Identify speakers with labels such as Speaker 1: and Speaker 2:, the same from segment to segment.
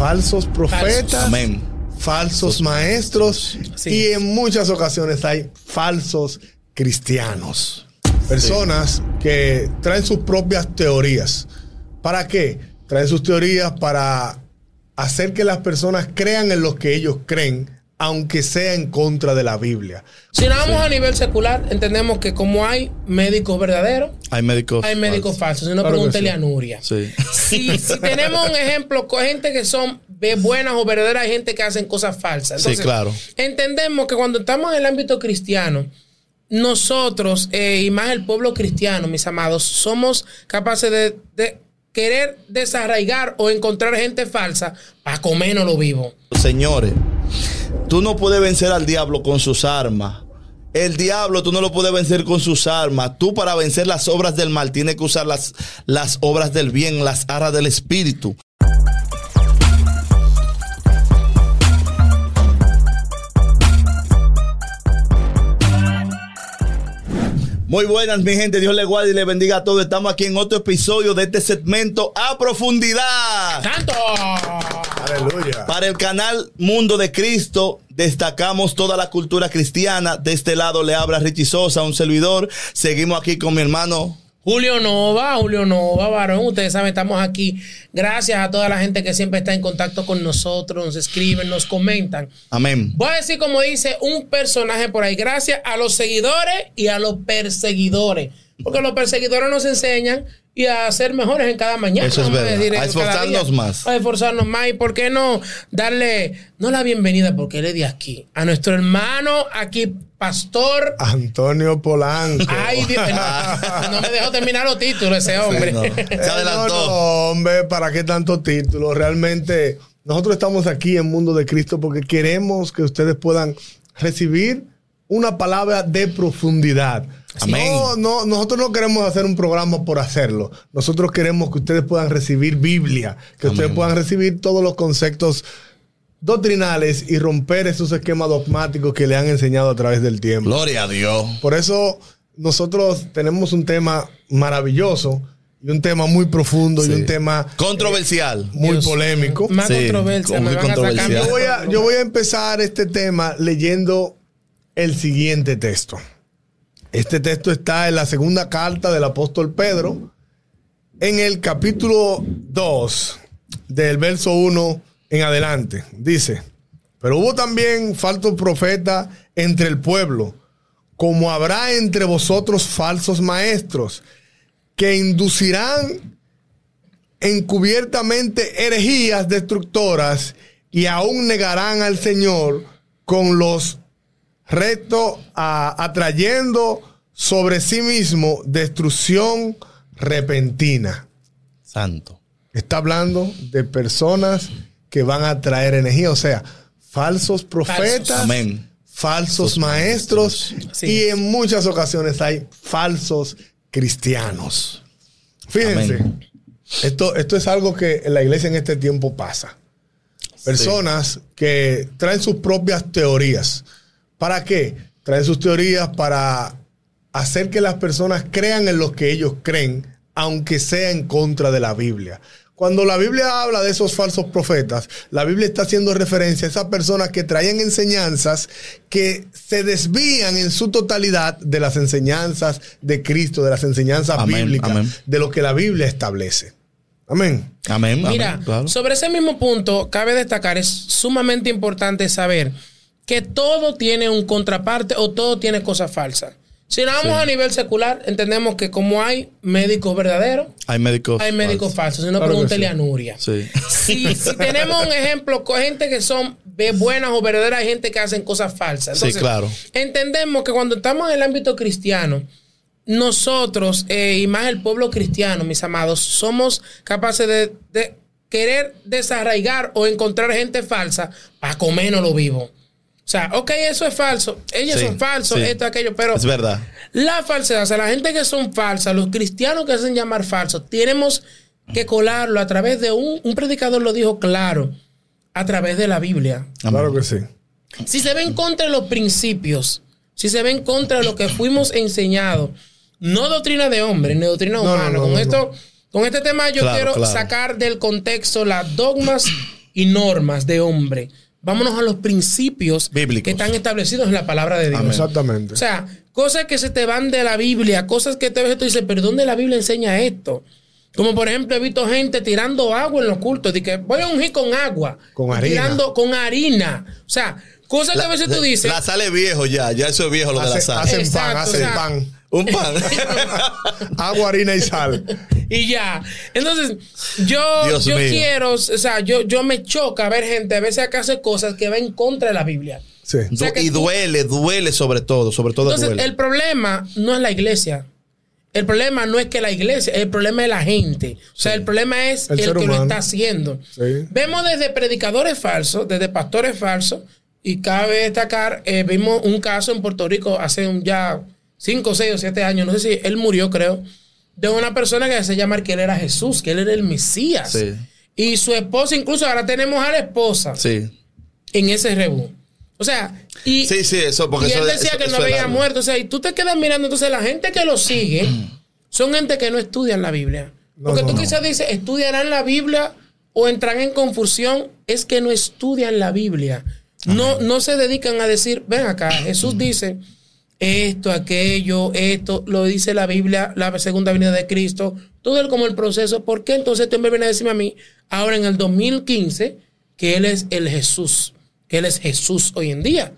Speaker 1: falsos profetas,
Speaker 2: Amén.
Speaker 1: falsos maestros
Speaker 3: Sí.
Speaker 1: y en muchas ocasiones hay falsos cristianos. Personas que traen sus propias teorías. ¿Para qué? Traen sus teorías para hacer que las personas crean en lo que ellos creen, aunque sea en contra de la Biblia.
Speaker 3: Si nos vamos a nivel secular, entendemos que como hay médicos verdaderos,
Speaker 2: Hay médicos.
Speaker 3: hay médicos falsos. Si no,
Speaker 1: Claro
Speaker 3: pregúntele
Speaker 1: sí.
Speaker 3: a Nuria.
Speaker 2: Sí.
Speaker 3: Si, si tenemos un ejemplo con gente que son buenas o verdaderas, hay gente que hacen cosas falsas.
Speaker 2: Sí, claro.
Speaker 3: Entendemos que cuando estamos en el ámbito cristiano, nosotros, eh, y más el pueblo cristiano, mis amados, somos capaces de, de querer desarraigar o encontrar gente falsa para comernos lo vivo.
Speaker 2: Señores, tú no puedes vencer al diablo con sus armas. El diablo tú no lo puedes vencer con sus armas. Tú para vencer las obras del mal tienes que usar las, las obras del bien, las arras del espíritu. Muy buenas, mi gente. Dios le guarde y le bendiga a todos. Estamos aquí en otro episodio de este segmento a profundidad.
Speaker 3: ¡Tanto!
Speaker 1: Aleluya.
Speaker 2: Para el canal Mundo de Cristo destacamos toda la cultura cristiana. De este lado le habla Richie Sosa, un servidor. Seguimos aquí con mi hermano.
Speaker 3: Julio Nova, Julio Nova, varón. Ustedes saben, estamos aquí. Gracias a toda la gente que siempre está en contacto con nosotros, nos escriben, nos comentan.
Speaker 2: Amén.
Speaker 3: Voy a decir, como dice un personaje por ahí, gracias a los seguidores y a los perseguidores. Porque los perseguidores nos enseñan y a ser mejores en cada mañana.
Speaker 2: Eso es verdad.
Speaker 3: decir,
Speaker 2: A esforzarnos más.
Speaker 3: A esforzarnos más. ¿Y por qué no darle, no la bienvenida, porque él es de aquí, a nuestro hermano aquí, pastor.
Speaker 1: Antonio Polanco.
Speaker 3: Ay, Dios, no, no me dejó terminar los títulos ese hombre.
Speaker 2: no.
Speaker 1: Eh,
Speaker 2: Se
Speaker 1: no,
Speaker 2: adelantó.
Speaker 1: no, hombre, ¿para qué tantos títulos? Realmente, nosotros estamos aquí en Mundo de Cristo porque queremos que ustedes puedan recibir una palabra de profundidad.
Speaker 2: Amén.
Speaker 1: No, no, nosotros no queremos hacer un programa por hacerlo. Nosotros queremos que ustedes puedan recibir Biblia, que ustedes puedan recibir todos los conceptos doctrinales y romper esos esquemas dogmáticos que le han enseñado a través del tiempo.
Speaker 2: Gloria a Dios.
Speaker 1: Por eso nosotros tenemos un tema maravilloso y un tema muy profundo y un tema
Speaker 2: Controversial.
Speaker 1: muy
Speaker 3: Dios
Speaker 1: polémico.
Speaker 3: Más
Speaker 2: Sí,
Speaker 3: controversia.
Speaker 2: muy controversial.
Speaker 1: Yo voy, a, yo voy a empezar este tema leyendo el siguiente texto. Este texto está en la segunda carta del apóstol Pedro, en el capítulo 2, del verso 1 en adelante. Dice, pero hubo también falsos profetas entre el pueblo, como habrá entre vosotros falsos maestros, que inducirán encubiertamente herejías destructoras y aún negarán al Señor con los retos a- atrayendo sobre sí mismo destrucción repentina.
Speaker 2: Santo.
Speaker 1: Está hablando de personas que van a traer energía, o sea, falsos profetas,
Speaker 2: Amén.
Speaker 1: falsos maestros
Speaker 3: Sí.
Speaker 1: y en muchas ocasiones hay falsos cristianos. Fíjense,
Speaker 2: Amén.
Speaker 1: esto, esto es algo que en la iglesia en este tiempo pasa. Personas que traen sus propias teorías. ¿Para qué? Traen sus teorías para hacer que las personas crean en lo que ellos creen, aunque sea en contra de la Biblia. Cuando la Biblia habla de esos falsos profetas, la Biblia está haciendo referencia a esas personas que traían enseñanzas que se desvían en su totalidad de las enseñanzas de Cristo, de las enseñanzas
Speaker 2: Amén,
Speaker 1: bíblicas,
Speaker 2: amén.
Speaker 1: de lo que la Biblia establece. Amén.
Speaker 2: Amén.
Speaker 3: Mira,
Speaker 2: amén, claro.
Speaker 3: sobre ese mismo punto, cabe destacar, es sumamente importante saber que todo tiene un contraparte o todo tiene cosas falsas. Si nos vamos a nivel secular, entendemos que como hay médicos verdaderos,
Speaker 2: Hay médicos.
Speaker 3: hay médicos falsos. Si no,
Speaker 1: Claro
Speaker 3: pregúntele
Speaker 1: sí.
Speaker 3: a Nuria.
Speaker 2: Sí.
Speaker 3: Si, si tenemos un ejemplo con gente que son buenas o verdaderas, hay gente que hacen cosas falsas.
Speaker 2: Sí, claro.
Speaker 3: Entendemos que cuando estamos en el ámbito cristiano, nosotros, eh, y más el pueblo cristiano, mis amados, somos capaces de, de querer desarraigar o encontrar gente falsa para comernos lo vivo. O sea, ok, eso es falso, ellos
Speaker 2: Sí,
Speaker 3: son falsos,
Speaker 2: sí.
Speaker 3: esto, aquello, pero
Speaker 2: Es verdad.
Speaker 3: la falsedad, o sea, la gente que son falsas, los cristianos que hacen llamar falsos, tenemos que colarlo a través de un, un predicador lo dijo claro, a través de la Biblia.
Speaker 1: Claro que sí.
Speaker 3: Si se ven contra los principios, si se ven contra lo que fuimos enseñados, no doctrina de hombre, ni doctrina
Speaker 1: No, no,
Speaker 3: humana.
Speaker 1: no,
Speaker 3: con
Speaker 1: no,
Speaker 3: esto, con este tema yo
Speaker 2: Claro,
Speaker 3: quiero
Speaker 2: claro.
Speaker 3: sacar del contexto las dogmas y normas de hombre. Vámonos a los principios
Speaker 2: Bíblicos.
Speaker 3: que están establecidos en la palabra de Dios.
Speaker 1: Exactamente.
Speaker 3: O sea, cosas que se te van de la Biblia, cosas que te ves tú dices, pero ¿dónde la Biblia enseña esto? Como por ejemplo, he visto gente tirando agua en los cultos, de que voy a ungir con agua,
Speaker 1: Con harina.
Speaker 3: tirando con harina. O sea, cosas que a veces tú dices,
Speaker 2: La sal es viejo ya, ya eso es viejo lo de la sal.
Speaker 1: hacen pan,
Speaker 3: o
Speaker 1: hacen
Speaker 3: sea,
Speaker 1: pan.
Speaker 2: Un pan.
Speaker 1: Agua, harina y sal.
Speaker 3: y ya. Entonces, yo,
Speaker 2: Dios
Speaker 3: yo
Speaker 2: mío.
Speaker 3: quiero, o sea, yo, yo me choca ver gente a veces que hace cosas que va en contra de la Biblia.
Speaker 1: Sí.
Speaker 3: O sea que
Speaker 2: y duele, duele sobre todo, sobre todo
Speaker 3: Entonces,
Speaker 2: duele.
Speaker 3: el problema no es la iglesia. El problema no es que la iglesia, el problema es la gente. O sea, el problema es
Speaker 1: El
Speaker 3: que lo está haciendo.
Speaker 1: Sí.
Speaker 3: Vemos desde predicadores falsos, desde pastores falsos, y cabe destacar, eh, vimos un caso en Puerto Rico hace un ya 5, 6 o 7 años, no sé si él murió, creo, de una persona que se llama que él era Jesús, que él era el Mesías.
Speaker 2: Sí.
Speaker 3: Y su esposa, incluso ahora tenemos a la esposa
Speaker 2: Sí.
Speaker 3: en ese rebú. O sea, y,
Speaker 2: Sí, sí, eso, porque
Speaker 3: y
Speaker 2: eso
Speaker 3: él decía
Speaker 2: eso-
Speaker 3: que no
Speaker 2: eso
Speaker 3: había muerto. O sea, y tú te quedas mirando. Entonces, la gente que lo sigue son gente que no estudian la Biblia.
Speaker 1: No,
Speaker 3: Porque
Speaker 1: no,
Speaker 3: tú
Speaker 1: no.
Speaker 3: quizás dices, estudiarán la Biblia o entrarán en confusión. Es que no estudian la Biblia. No, no se dedican a decir, ven acá, Jesús dice esto, aquello, esto, lo dice la Biblia, la segunda venida de Cristo, todo el, como el proceso. ¿Por qué entonces este hombre viene a decirme a mí, ahora en el 2015, que Él es el Jesús, que Él es Jesús hoy en día?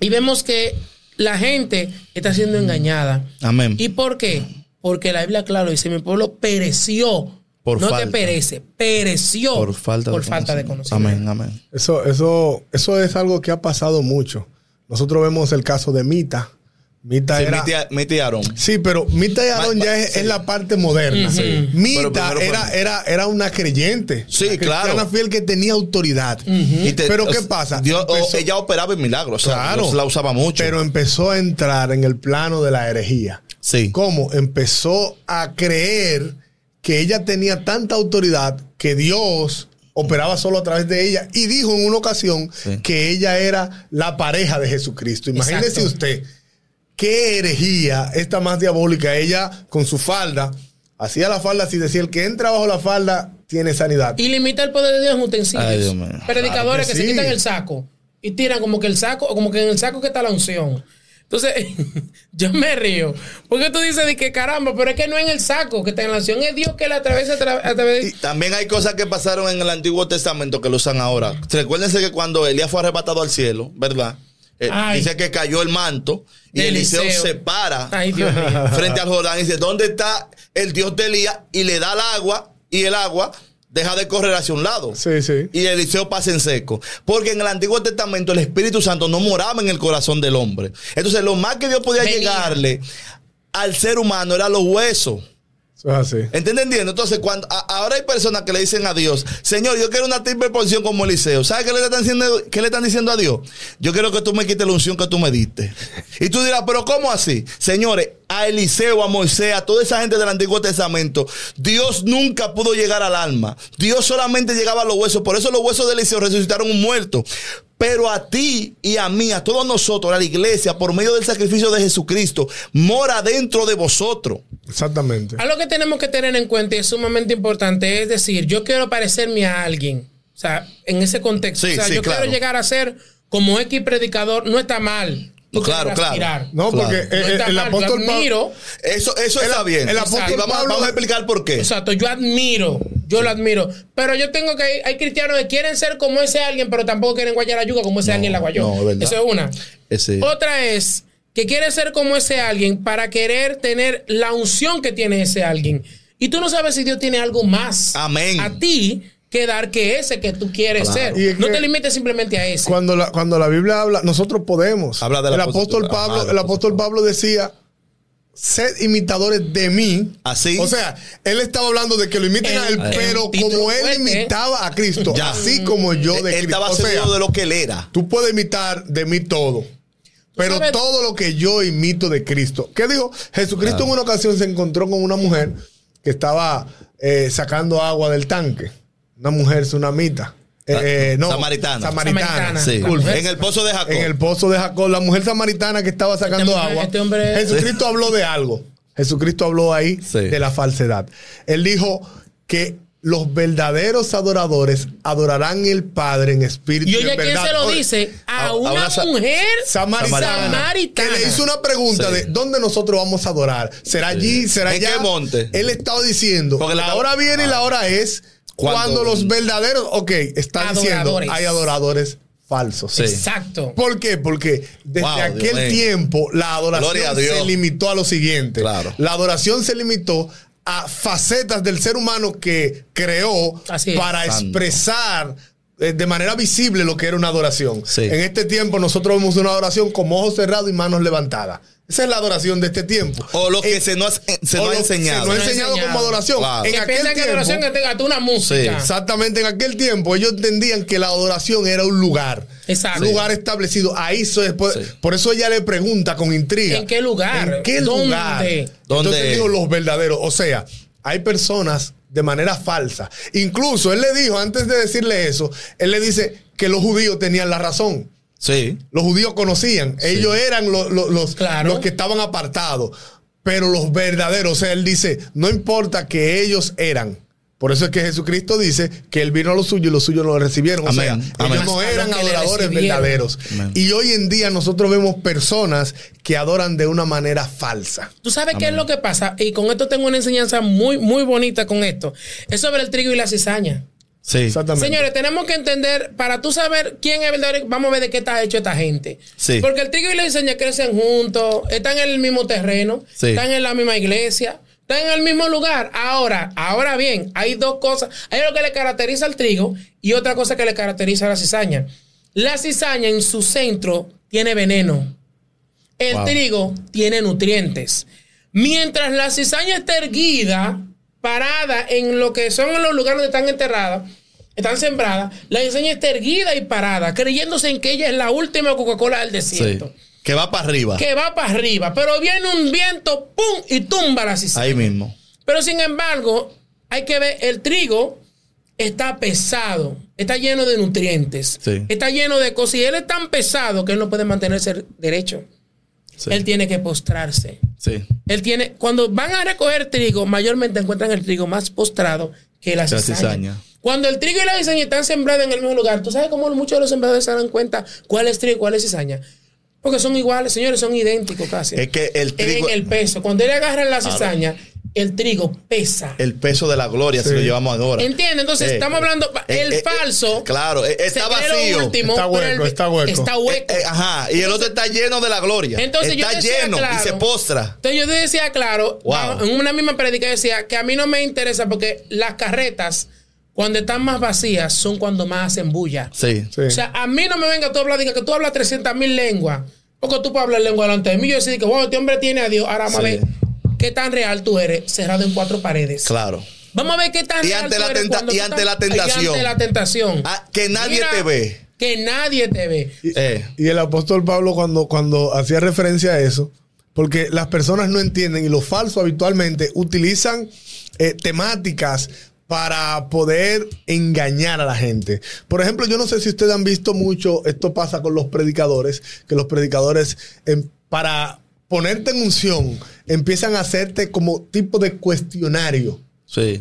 Speaker 3: Y vemos que la gente está siendo engañada.
Speaker 2: Amén.
Speaker 3: ¿Y por qué? Porque la Biblia, claro, dice, mi pueblo pereció.
Speaker 2: Por
Speaker 3: no
Speaker 2: falta.
Speaker 3: que perece, pereció
Speaker 2: por falta,
Speaker 3: por
Speaker 2: de,
Speaker 3: falta de
Speaker 2: conocimiento.
Speaker 3: conocimiento.
Speaker 2: Amén, amén.
Speaker 1: Eso, eso, eso es algo que ha pasado mucho. Nosotros vemos el caso de Mita. Mita
Speaker 2: Sí,
Speaker 1: era.
Speaker 2: mi tía, mi tía Aarón.
Speaker 1: Sí, pero Mita y Aarón ya es,
Speaker 2: sí.
Speaker 1: es la parte moderna. Mita era, era, era una creyente.
Speaker 2: Sí,
Speaker 1: Una
Speaker 2: claro.
Speaker 1: cristiana fiel que tenía autoridad.
Speaker 2: Y te-
Speaker 1: Pero
Speaker 2: o
Speaker 1: ¿qué pasa?
Speaker 2: Dios- o-
Speaker 1: Empezó-
Speaker 2: ella operaba en milagros. O sea,
Speaker 1: Claro.
Speaker 2: Dios la usaba mucho.
Speaker 1: Pero empezó a entrar en el plano de la herejía.
Speaker 2: sí.
Speaker 1: ¿Cómo? Empezó a creer que ella tenía tanta autoridad que Dios operaba solo a través de ella y dijo en una ocasión
Speaker 2: Sí.
Speaker 1: que ella era la pareja de Jesucristo. Imagínese
Speaker 3: Exacto.
Speaker 1: usted qué herejía esta más diabólica. Ella con su falda hacía la falda así decía el que entra bajo la falda tiene sanidad.
Speaker 3: Y limita el poder de Dios en utensilios.
Speaker 2: Ay, Dios mío.
Speaker 3: Predicadores
Speaker 1: Claro que
Speaker 3: que, se quitan el saco y tiran como que el saco, o como que en el saco que está la unción. Entonces, yo me río. Porque tú dices de que caramba, pero es que no en el saco que la unción, es Dios que la atraviesa a, tra- a través de.
Speaker 2: También hay cosas que pasaron en el Antiguo Testamento que lo usan ahora. Recuérdense que cuando Elías fue arrebatado al cielo, ¿verdad? Eh, dice que cayó el manto y Eliseo,
Speaker 3: Eliseo.
Speaker 2: se para
Speaker 3: Ay, Dios mío.
Speaker 2: frente al Jordán y dice, ¿dónde está el Dios de Elías? Y le da el agua y el agua deja de correr hacia un lado.
Speaker 1: Sí, sí.
Speaker 2: Y Eliseo pasa en seco. Porque en el Antiguo Testamento el Espíritu Santo no moraba en el corazón del hombre. Entonces lo más que Dios podía
Speaker 3: Venía.
Speaker 2: llegarle al ser humano era los huesos.
Speaker 1: Eso es así.
Speaker 2: Entonces, cuando a- ahora hay personas que le dicen a Dios, Señor, yo quiero una triple porción como Eliseo. ¿Sabes qué le están diciendo, qué le están diciendo a Dios? Yo quiero que tú me quites la unción que tú me diste. Y tú dirás, pero ¿cómo así? Señores, a Eliseo, a Moisés, a toda esa gente del Antiguo Testamento, Dios nunca pudo llegar al alma. Dios solamente llegaba a los huesos. Por eso los huesos de Eliseo resucitaron un muerto. Pero a ti y a mí, a todos nosotros, a la iglesia, por medio del sacrificio de Jesucristo, mora dentro de vosotros.
Speaker 1: Exactamente.
Speaker 3: Algo que tenemos que tener en cuenta y es sumamente importante es decir, yo quiero parecerme a alguien. O sea, en ese contexto.
Speaker 2: Sí,
Speaker 3: o sea,
Speaker 2: sí,
Speaker 3: yo
Speaker 2: claro.
Speaker 3: quiero llegar a ser como X predicador, no está mal. Tú
Speaker 2: Claro,
Speaker 3: quieres
Speaker 2: claro.
Speaker 1: No,
Speaker 2: Claro.
Speaker 1: porque
Speaker 3: No
Speaker 1: el apóstol
Speaker 3: yo
Speaker 1: Pablo.
Speaker 3: admiro.
Speaker 2: Eso, eso
Speaker 1: El-
Speaker 2: está bien.
Speaker 1: el apóstol
Speaker 2: Y vamos,
Speaker 1: Pablo-
Speaker 2: vamos a explicar por qué.
Speaker 3: Exacto, yo admiro, yo lo admiro. Pero yo tengo que, hay cristianos que quieren ser como ese alguien, pero tampoco quieren guayar la yuca como ese alguien la guayó.
Speaker 2: no, es verdad.
Speaker 3: Eso es una.
Speaker 2: Ese-
Speaker 3: Otra es que quiere ser como ese alguien para querer tener la unción que tiene ese alguien. Y tú no sabes si Dios tiene algo más
Speaker 2: Amén.
Speaker 3: a ti que dar que ese que tú quieres
Speaker 2: Claro.
Speaker 3: ser. No
Speaker 1: que-
Speaker 3: te limites simplemente a ese.
Speaker 1: Cuando la, cuando la Biblia habla, nosotros podemos.
Speaker 2: Habla del
Speaker 1: el
Speaker 2: apóstol-
Speaker 1: Pablo,
Speaker 2: Ajá,
Speaker 1: el
Speaker 2: apóstol
Speaker 1: Pablo decía, sed imitadores de mí.
Speaker 2: Así.
Speaker 1: O sea, él estaba hablando de que lo imiten a él, pero como él
Speaker 3: fuerte.
Speaker 1: imitaba a Cristo,
Speaker 2: Ya.
Speaker 1: así como yo de
Speaker 2: él
Speaker 1: Cristo.
Speaker 2: estaba
Speaker 1: O sea,
Speaker 2: de lo que él era.
Speaker 1: Tú puedes imitar de mí todo. Pero
Speaker 3: sabes-
Speaker 1: todo lo que yo imito de Cristo. ¿Qué dijo? Jesucristo en una ocasión se encontró con una mujer que estaba eh, sacando agua del tanque. Una mujer tsunamita. Eh, eh, no,
Speaker 2: Samaritana.
Speaker 1: Samaritana.
Speaker 3: Samaritana.
Speaker 2: Sí. En el pozo de Jacob.
Speaker 1: En el pozo de Jacob, la mujer samaritana que estaba sacando
Speaker 3: Este hombre-
Speaker 1: agua.
Speaker 3: este hombre-
Speaker 1: Jesucristo habló de algo. Jesucristo habló ahí
Speaker 2: Sí.
Speaker 1: de la falsedad. Él dijo que los verdaderos adoradores adorarán el Padre en espíritu
Speaker 3: Y
Speaker 1: y,
Speaker 3: oye,
Speaker 1: en
Speaker 3: ¿quién
Speaker 1: verdad.
Speaker 3: se lo dice? A, una,
Speaker 2: una sa-
Speaker 3: mujer
Speaker 1: Samaritana,
Speaker 3: samaritana.
Speaker 1: que le hizo una pregunta
Speaker 2: Sí.
Speaker 1: de dónde nosotros vamos a adorar. ¿Será allí? ¿Será
Speaker 2: ¿En
Speaker 1: allá?
Speaker 2: qué monte?
Speaker 1: Él estaba diciendo,
Speaker 2: Porque
Speaker 1: la hora viene y la hora es Cuando los verdaderos, ok, están diciendo,
Speaker 3: Adoradores.
Speaker 1: hay adoradores falsos.
Speaker 2: Sí.
Speaker 3: Exacto.
Speaker 1: ¿Por qué? Porque desde
Speaker 2: Wow,
Speaker 1: aquel tiempo la adoración se limitó a lo siguiente.
Speaker 2: Claro.
Speaker 1: La adoración se limitó a facetas del ser humano que creó para
Speaker 2: Santo.
Speaker 1: expresar eh, de manera visible lo que era una adoración.
Speaker 2: Sí.
Speaker 1: En este tiempo nosotros vemos una adoración con ojos cerrados y manos levantadas. Esa es la adoración de este tiempo.
Speaker 2: O lo que
Speaker 1: Eh,
Speaker 2: se nos, se
Speaker 1: o
Speaker 2: nos ha
Speaker 1: lo-
Speaker 2: enseñado.
Speaker 1: Se nos ha
Speaker 3: Se
Speaker 1: enseñado como adoración.
Speaker 2: Claro.
Speaker 1: En
Speaker 3: que
Speaker 1: aquel
Speaker 3: que adoración
Speaker 1: tiempo,
Speaker 3: tenga tú una música.
Speaker 1: Exactamente, en aquel tiempo ellos entendían que la adoración era un lugar.
Speaker 3: Exacto.
Speaker 1: Un lugar establecido. Ahí so- después-
Speaker 2: Sí.
Speaker 1: por eso ella le pregunta con intriga.
Speaker 3: ¿En qué lugar?
Speaker 1: ¿En qué
Speaker 3: ¿Dónde?
Speaker 1: lugar?
Speaker 2: ¿Dónde?
Speaker 1: Entonces dijo los verdaderos. O sea, hay personas de manera falsa. Incluso él le dijo, antes de decirle eso, él le dice que los judíos tenían la razón.
Speaker 2: Sí.
Speaker 1: Los judíos conocían. Ellos eran lo- lo- los,
Speaker 3: Claro.
Speaker 1: los que estaban apartados. Pero los verdaderos, o sea, él dice, no importa que ellos eran. Por eso es que Jesucristo dice que él vino a los suyos y los suyos no lo recibieron.
Speaker 2: Amén,
Speaker 1: O sea,
Speaker 2: amén.
Speaker 1: ellos no eran
Speaker 3: los
Speaker 1: adoradores verdaderos.
Speaker 2: Amén.
Speaker 1: Y hoy en día nosotros vemos personas que adoran de una manera falsa.
Speaker 3: ¿Tú sabes qué es lo que pasa? Y con esto tengo una enseñanza muy, muy bonita con esto. Es sobre el trigo y la cizaña.
Speaker 2: Sí.
Speaker 1: Exactamente.
Speaker 3: Señores, tenemos que entender, para tú saber quién es verdadero, vamos a ver de qué está hecho esta gente.
Speaker 2: Sí.
Speaker 3: Porque el trigo y la cizaña crecen juntos, están en el mismo terreno,
Speaker 2: Sí.
Speaker 3: están en la misma iglesia, están en el mismo lugar. Ahora, ahora bien, hay dos cosas. Hay lo que le caracteriza al trigo y otra cosa que le caracteriza a la cizaña. La cizaña en su centro tiene veneno. El
Speaker 2: Wow.
Speaker 3: trigo tiene nutrientes. Mientras la cizaña está erguida, parada en lo que son los lugares donde están enterradas, están sembradas, la cizaña está erguida y parada, creyéndose en que ella es la última Coca-Cola del
Speaker 2: Sí.
Speaker 3: desierto.
Speaker 2: Que va para arriba.
Speaker 3: Que va para arriba, pero viene un viento, ¡pum! y tumba la cizaña.
Speaker 2: Ahí mismo.
Speaker 3: Pero sin embargo, hay que ver, el trigo está pesado, está lleno de nutrientes,
Speaker 2: Sí.
Speaker 3: está lleno de cosas. Y él es tan pesado que él no puede mantenerse derecho.
Speaker 2: Sí.
Speaker 3: Él tiene que postrarse.
Speaker 2: Sí.
Speaker 3: Él tiene, cuando van a recoger trigo, mayormente encuentran el trigo más postrado que la
Speaker 2: La
Speaker 3: cizaña.
Speaker 2: cizaña.
Speaker 3: Cuando el trigo y la cizaña están sembrados en el mismo lugar, ¿tú sabes cómo muchos de los sembradores se dan cuenta cuál es trigo y cuál es cizaña? Porque son iguales, señores, son idénticos casi.
Speaker 2: Es que el trigo.
Speaker 3: en el peso. Cuando él agarra la cizaña, el trigo pesa.
Speaker 2: El peso de la gloria se
Speaker 1: Sí.
Speaker 2: lo llevamos ahora.
Speaker 3: ¿Entiendes? Entonces,
Speaker 2: Eh,
Speaker 3: estamos hablando.
Speaker 2: eh,
Speaker 3: el
Speaker 2: eh,
Speaker 3: falso.
Speaker 2: eh, claro, está
Speaker 3: se
Speaker 2: vacío.
Speaker 3: último,
Speaker 1: Está hueco,
Speaker 3: el-
Speaker 1: está hueco.
Speaker 3: Está hueco.
Speaker 2: eh, ajá. Y el otro está lleno de la gloria.
Speaker 3: Entonces yo
Speaker 2: está
Speaker 3: decía,
Speaker 2: lleno y
Speaker 3: claro,
Speaker 2: se postra.
Speaker 3: Entonces yo decía, claro,
Speaker 2: Wow.
Speaker 3: en una misma predica decía que a mí no me interesa porque las carretas, cuando están más vacías, son cuando más hacen bulla.
Speaker 2: Sí.
Speaker 1: Sí.
Speaker 3: O sea, a mí no me venga tú a hablar, diga que tú hablas 300 mil lenguas. Porque tú puedes hablar lengua delante de mí. Yo decía que, wow, este hombre tiene a Dios. Ahora vamos
Speaker 2: Sí.
Speaker 3: a ver qué tan real tú eres, cerrado en cuatro paredes.
Speaker 2: Claro.
Speaker 3: Vamos a ver qué tan
Speaker 2: Y
Speaker 3: real
Speaker 2: ante
Speaker 3: tú
Speaker 2: la
Speaker 3: eres cuando
Speaker 2: y
Speaker 3: tú
Speaker 2: ante
Speaker 3: estás-
Speaker 2: la tentación.
Speaker 3: Y ante la tentación.
Speaker 2: Ah, que nadie
Speaker 3: Mira,
Speaker 2: te ve.
Speaker 3: Que nadie te ve.
Speaker 1: Y,
Speaker 2: Eh.
Speaker 1: y el apóstol Pablo cuando, cuando hacía referencia a eso, porque las personas no entienden y los falsos habitualmente utilizan eh, temáticas para poder engañar a la gente. Por ejemplo, yo no sé si ustedes han visto mucho, esto pasa con los predicadores, que los predicadores em, para ponerte en unción empiezan a hacerte como tipo de cuestionario.
Speaker 2: Sí.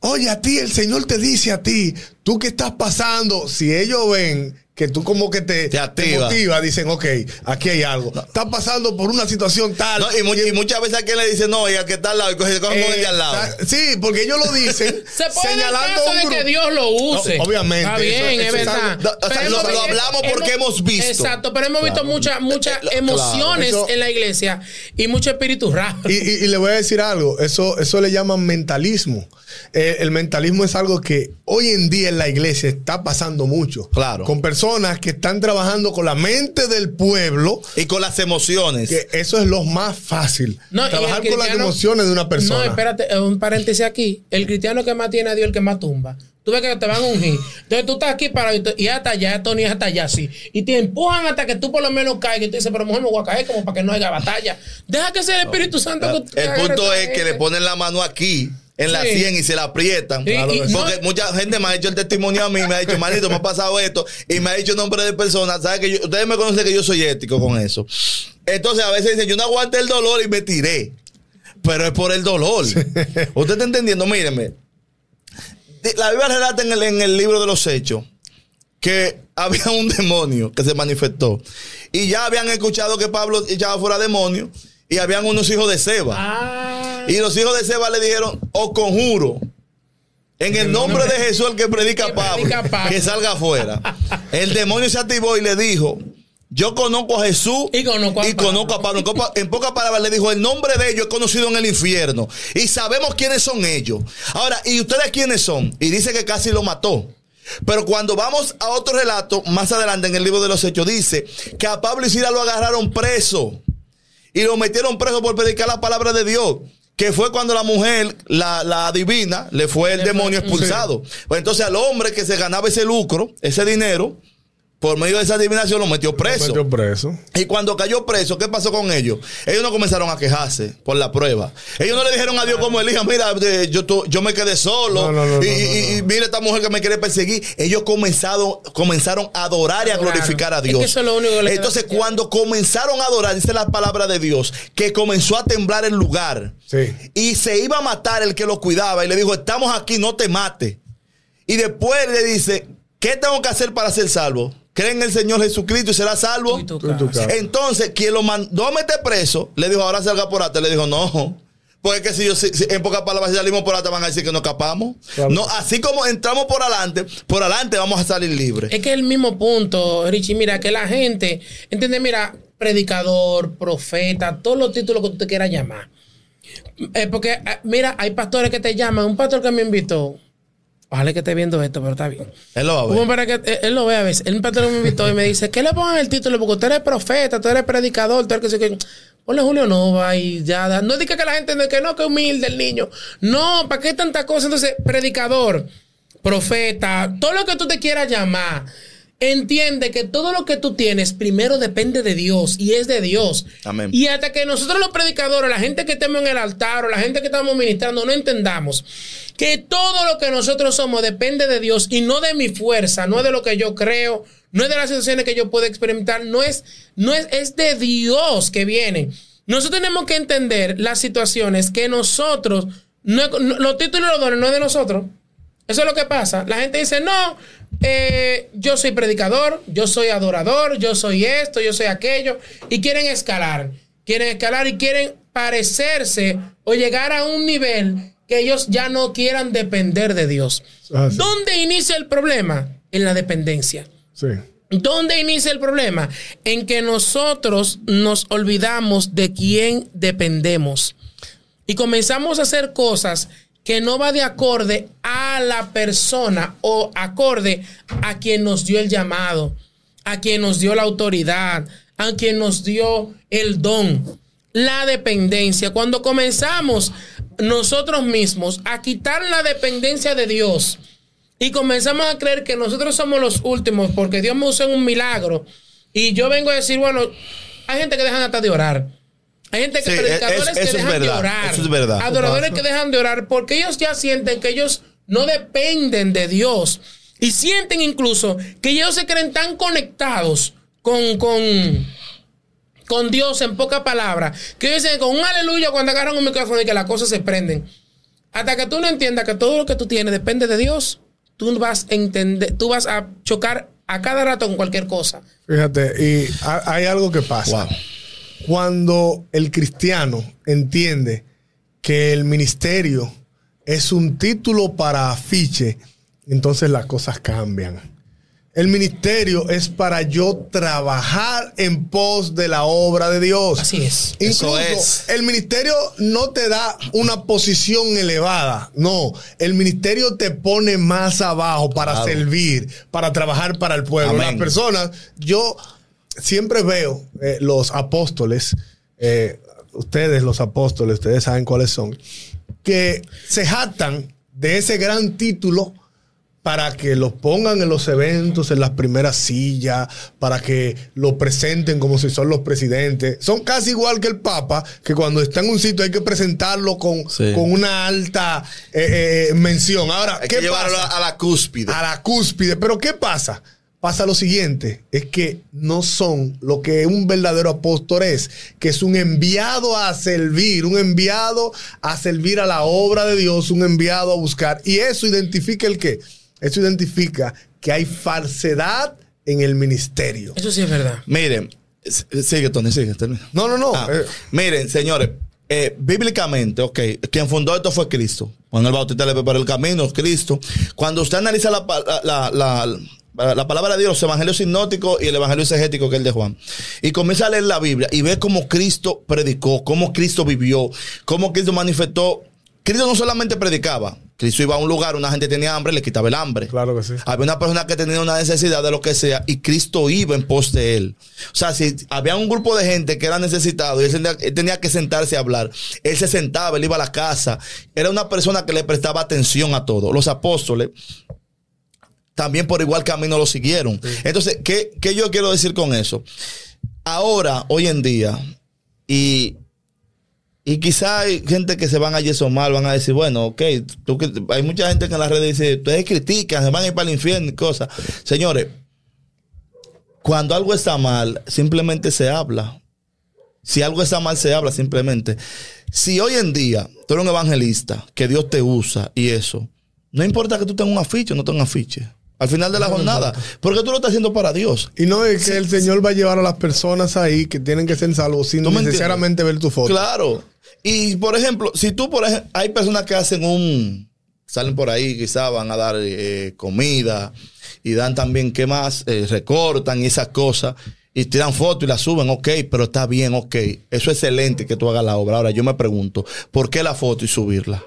Speaker 1: Oye, a ti, el Señor te dice a ti, tú que estás pasando, si ellos ven que tú como que te,
Speaker 2: Te activa.
Speaker 1: motiva, dicen, ok, aquí hay algo. Estás pasando por una situación tal.
Speaker 2: No, y, mu- y muchas veces a quien le dice no, y que está al lado, y coge coge de al lado.
Speaker 1: Sí, porque ellos lo dicen
Speaker 3: Se
Speaker 1: señalando
Speaker 3: caso
Speaker 1: un
Speaker 3: de
Speaker 1: grupo.
Speaker 3: que Dios lo use.
Speaker 1: No, obviamente,
Speaker 3: Está bien,
Speaker 1: eso-
Speaker 3: es
Speaker 1: eso es
Speaker 3: verdad.
Speaker 1: algo-
Speaker 2: No, o sea,
Speaker 3: Pero
Speaker 2: lo- hablamos porque hemos visto.
Speaker 3: Exacto, pero hemos visto muchas muchas emociones
Speaker 1: claro. Eso-
Speaker 3: en la iglesia y mucho espíritu raro.
Speaker 1: Y, y- y le voy a decir algo, eso, eso le llaman mentalismo. Eh, el mentalismo es algo que hoy en día en la iglesia está pasando mucho.
Speaker 2: Claro.
Speaker 1: Con personas que están trabajando con la mente del pueblo,
Speaker 2: Y con las emociones.
Speaker 1: que eso es lo más fácil.
Speaker 3: No,
Speaker 1: trabajar con las emociones de una persona.
Speaker 3: No, espérate, un paréntesis aquí. El cristiano que más tiene a Dios es el que más tumba. Tú ves que te van a ungir. Entonces tú estás aquí para y hasta allá, Tony, hasta allá, sí. Y te empujan hasta que tú por lo menos caigas. Y tú dices, pero mujer, me voy a caer como para que no haya batalla. Deja que sea el Espíritu Santo que que
Speaker 2: El punto es que le ponen la mano aquí, en la
Speaker 3: Sí.
Speaker 2: 100 y se la aprietan. Porque
Speaker 3: no-
Speaker 2: mucha gente me ha hecho el testimonio a mí, me ha dicho, manito, me ha pasado esto, y me ha dicho nombre de personas. ¿Sabe que yo- ustedes me conocen que yo soy ético con eso. Entonces a veces dicen, yo no aguanté el dolor y me tiré. Pero es por el dolor. Usted está entendiendo, mírenme. La Biblia relata en el, en el libro de los Hechos que había un demonio que se manifestó. Y ya habían escuchado que Pablo echaba fuera demonios. Y habían unos hijos de Seba.
Speaker 3: Ah,
Speaker 2: Y los hijos de Seba le dijeron, os conjuro, en el nombre de Jesús el que predica Pablo, que salga afuera. El demonio se activó y le dijo, yo conozco a Jesús
Speaker 3: Y conozco a Pablo.
Speaker 2: conozco a Pablo. En copa- En pocas palabras le dijo, el nombre de ellos es conocido en el infierno. Y sabemos quiénes son ellos. Ahora, ¿y ustedes quiénes son? Y dice que casi lo mató. Pero cuando vamos a otro relato, más adelante en el libro de los Hechos, dice que a Pablo y Sila lo agarraron preso y lo metieron preso por predicar la palabra de Dios. Que fue cuando la mujer, la, la divina, le fue el
Speaker 3: Le
Speaker 2: demonio
Speaker 3: fue-
Speaker 2: expulsado. Pues entonces al hombre que se ganaba ese lucro, ese dinero, por medio de esa adivinación lo metió preso.
Speaker 1: Metió preso.
Speaker 2: Y cuando cayó preso, ¿qué pasó con ellos? Ellos no comenzaron a quejarse por la prueba. Ellos no le dijeron a Dios como Elija, mira, yo, yo me quedé solo.
Speaker 1: No, no, no,
Speaker 2: y,
Speaker 1: no, no,
Speaker 2: y- mira esta mujer que me quiere perseguir. Ellos comenzaron, comenzaron a adorar y a glorificar a
Speaker 3: Es que
Speaker 2: Dios.
Speaker 3: eso es lo único que le
Speaker 2: Entonces, cuando comenzaron a adorar, dice la palabra de Dios, que comenzó a temblar el lugar.
Speaker 1: Sí.
Speaker 2: Y se iba a matar el que lo cuidaba. Y le dijo, estamos aquí, no te mate. Y después le dice, ¿qué tengo que hacer para ser salvo? Cree en el Señor Jesucristo y será salvo.
Speaker 3: y tu casa.
Speaker 2: Entonces, quien lo mandó a meter preso, le dijo, ahora salga por ate. Le dijo, no. Porque que si yo, si- si- en pocas palabras, si salimos por ate, van a decir que no escapamos.
Speaker 1: Claro.
Speaker 2: No, así como entramos por adelante, por adelante vamos a salir libres.
Speaker 3: Es que es el mismo punto, Richie. Mira, que la gente, entiende, mira, predicador, profeta, todos los títulos que tú te quieras llamar. Eh, porque, eh, mira, hay pastores que te llaman. Un pastor que me invitó, ojalá que esté viendo esto, pero está bien.
Speaker 2: Él lo va a ver.
Speaker 3: Para que eh, él lo ve a veces. Que me invitó y me dice, ¿qué le pongan el título? Porque usted eres profeta, tú eres predicador, tú eres que sé qué. Ponle Julio Nova y ya. da- No diga que la gente no, que no, que humilde el niño. No, ¿para qué tanta cosa? Entonces, predicador, profeta, todo lo que tú te quieras llamar. Entiende que todo lo que tú tienes primero depende de Dios y es de Dios.
Speaker 2: Amén.
Speaker 3: Y hasta que nosotros los predicadores, la gente que estemos en el altar o la gente que estamos ministrando, no entendamos que todo lo que nosotros somos depende de Dios y no de mi fuerza, no es de lo que yo creo, no es de las situaciones que yo puedo experimentar, no es, no es, es de Dios que vienen. Nosotros tenemos que entender las situaciones que nosotros, no, no- los títulos y los dones no es de nosotros. Eso es lo que pasa. La gente dice, no, eh, yo soy predicador, yo soy adorador, yo soy esto, yo soy aquello, y quieren escalar. Quieren escalar y quieren parecerse o llegar a un nivel que ellos ya no quieran depender de Dios.
Speaker 1: Ah, sí.
Speaker 3: ¿Dónde inicia el problema? En la dependencia.
Speaker 1: Sí.
Speaker 3: ¿Dónde inicia el problema? En que nosotros nos olvidamos de quién dependemos y comenzamos a hacer cosas que no va de acorde a la persona o acorde a quien nos dio el llamado, a quien nos dio la autoridad, a quien nos dio el don. La dependencia. Cuando comenzamos nosotros mismos a quitar la dependencia de Dios, y comenzamos a creer que nosotros somos los últimos porque Dios me usó en un milagro. Y yo vengo a decir, bueno, hay gente que dejan hasta de orar. Hay gente que
Speaker 2: Sí,
Speaker 3: predicadores
Speaker 2: es-
Speaker 3: que dejan de orar.
Speaker 2: eso es verdad.
Speaker 3: Adoradores que dejan de orar porque ellos ya sienten que ellos no dependen de Dios. Y sienten incluso que ellos se creen tan conectados con, con, con Dios en pocas palabras, que dicen con un aleluya cuando agarran un micrófono y que las cosas se prenden. Hasta que tú no entiendas que todo lo que tú tienes depende de Dios, tú vas a entender, tú vas a chocar a cada rato con cualquier cosa.
Speaker 1: Fíjate, y ha- hay algo que pasa.
Speaker 2: Wow.
Speaker 1: Cuando el cristiano entiende que el ministerio es un título para afiche, entonces las cosas cambian. El ministerio es para yo trabajar en pos de la obra de Dios.
Speaker 3: Así es.
Speaker 1: Incluso
Speaker 2: Eso es.
Speaker 1: el ministerio no te da una posición elevada. No, el ministerio te pone más abajo para
Speaker 2: Claro.
Speaker 1: servir, para trabajar para el pueblo.
Speaker 2: Amén.
Speaker 1: Las personas, yo siempre veo eh, los apóstoles, eh, ustedes los apóstoles, ustedes saben cuáles son, que se jactan de ese gran título para que los pongan en los eventos, en las primeras sillas, para que lo presenten como si son los presidentes. Son casi igual que el Papa, que cuando está en un sitio hay que presentarlo con,
Speaker 2: Sí.
Speaker 1: con una alta eh, eh, mención. Ahora,
Speaker 2: Hay
Speaker 1: ¿qué
Speaker 2: que llevarlo
Speaker 1: pasa?
Speaker 2: a la cúspide.
Speaker 1: a la cúspide. Pero ¿qué pasa? Pasa lo siguiente, es que no son lo que un verdadero apóstol es, que es un enviado a servir, un enviado a servir a la obra de Dios, un enviado a buscar. Y eso identifica el qué? Eso identifica que hay falsedad en el ministerio.
Speaker 3: Eso sí es verdad.
Speaker 2: Miren, sigue, Tony, sigue. termina.
Speaker 1: No, no, no.
Speaker 2: Ah,
Speaker 1: eh,
Speaker 2: miren, señores, eh, bíblicamente, ok, quien fundó esto fue Cristo. Cuando el Bautista le preparó el camino, Cristo. Cuando usted analiza la, la, la- la- la palabra de Dios, los evangelios sinóticos y el evangelio exegético que es el de Juan, y comienza a leer la Biblia y ve cómo Cristo predicó, cómo Cristo vivió, cómo Cristo manifestó. Cristo no solamente predicaba, Cristo iba a un lugar, una gente tenía hambre, le quitaba el hambre.
Speaker 1: Claro que sí.
Speaker 2: Había una persona que tenía una necesidad de lo que sea y Cristo iba en pos de él. O sea, si había un grupo de gente que era necesitado y él tenía, él tenía que sentarse a hablar, él se sentaba, él iba a la casa. Era una persona que le prestaba atención a todo. Los apóstoles también por igual camino lo siguieron. Entonces, ¿qué, qué yo quiero decir con eso? Ahora, hoy en día, y y quizá hay gente que se van a yeso mal, van a decir, bueno, ok, tú hay mucha gente que en las redes dice, ustedes critican, se van a ir para el infierno y cosas. Señores, cuando algo está mal, simplemente se habla. Si algo está mal, se habla simplemente. Si hoy en día tú eres un evangelista, que Dios te usa y eso, no importa que tú tengas un afiche o no tengas un afiche. Al final de la jornada, porque tú lo estás haciendo para Dios.
Speaker 1: y no es que el Señor va a llevar a las personas ahí que tienen que ser salvos sin
Speaker 2: ¿Tú me
Speaker 1: necesariamente ver tu foto.
Speaker 2: Claro. Y por ejemplo, si tú, por ejemplo, hay personas que hacen un, salen por ahí, quizás van a dar eh, comida y dan también, ¿qué más? Eh, recortan y esas cosas y tiran fotos y las suben, ok, pero está bien, ok. Eso es excelente que tú hagas la obra. Ahora yo me pregunto, ¿por qué la foto y subirla?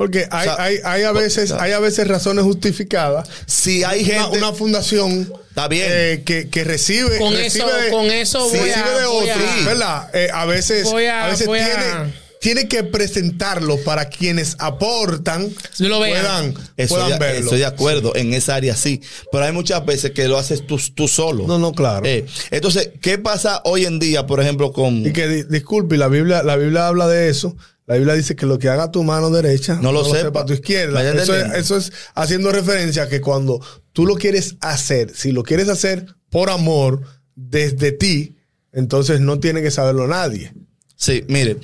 Speaker 1: Porque hay,
Speaker 2: O sea,
Speaker 1: hay, hay a veces, hay a veces razones justificadas.
Speaker 2: Si hay gente...
Speaker 1: una fundación
Speaker 2: Está bien.
Speaker 1: eh, que, que recibe,
Speaker 3: Con
Speaker 1: recibe
Speaker 3: eso-
Speaker 1: de,
Speaker 3: con eso voy a-
Speaker 1: recibe de
Speaker 3: voy
Speaker 1: otros,
Speaker 3: a-
Speaker 1: ¿verdad? Eh, a veces,
Speaker 3: Voy a-
Speaker 1: a veces
Speaker 3: voy a-
Speaker 1: tiene, tiene que presentarlo para quienes aportan
Speaker 3: Lo vean.
Speaker 1: puedan,
Speaker 2: Eso
Speaker 1: puedan
Speaker 2: ya-
Speaker 1: verlo.
Speaker 2: estoy de acuerdo, en esa área sí. Pero hay muchas veces que lo haces tú, tú solo.
Speaker 1: No, no, claro.
Speaker 2: Eh, entonces, ¿qué pasa hoy en día, por ejemplo, con...
Speaker 1: Y que di- disculpe, la Biblia, la Biblia habla de eso. La Biblia dice que lo que haga tu mano derecha
Speaker 2: No lo sepa.
Speaker 1: tu izquierda. Eso es,
Speaker 2: entendiendo.
Speaker 1: eso es haciendo referencia a que cuando tú lo quieres hacer, si lo quieres hacer por amor desde ti, entonces no tiene que saberlo nadie.
Speaker 2: Sí, mire,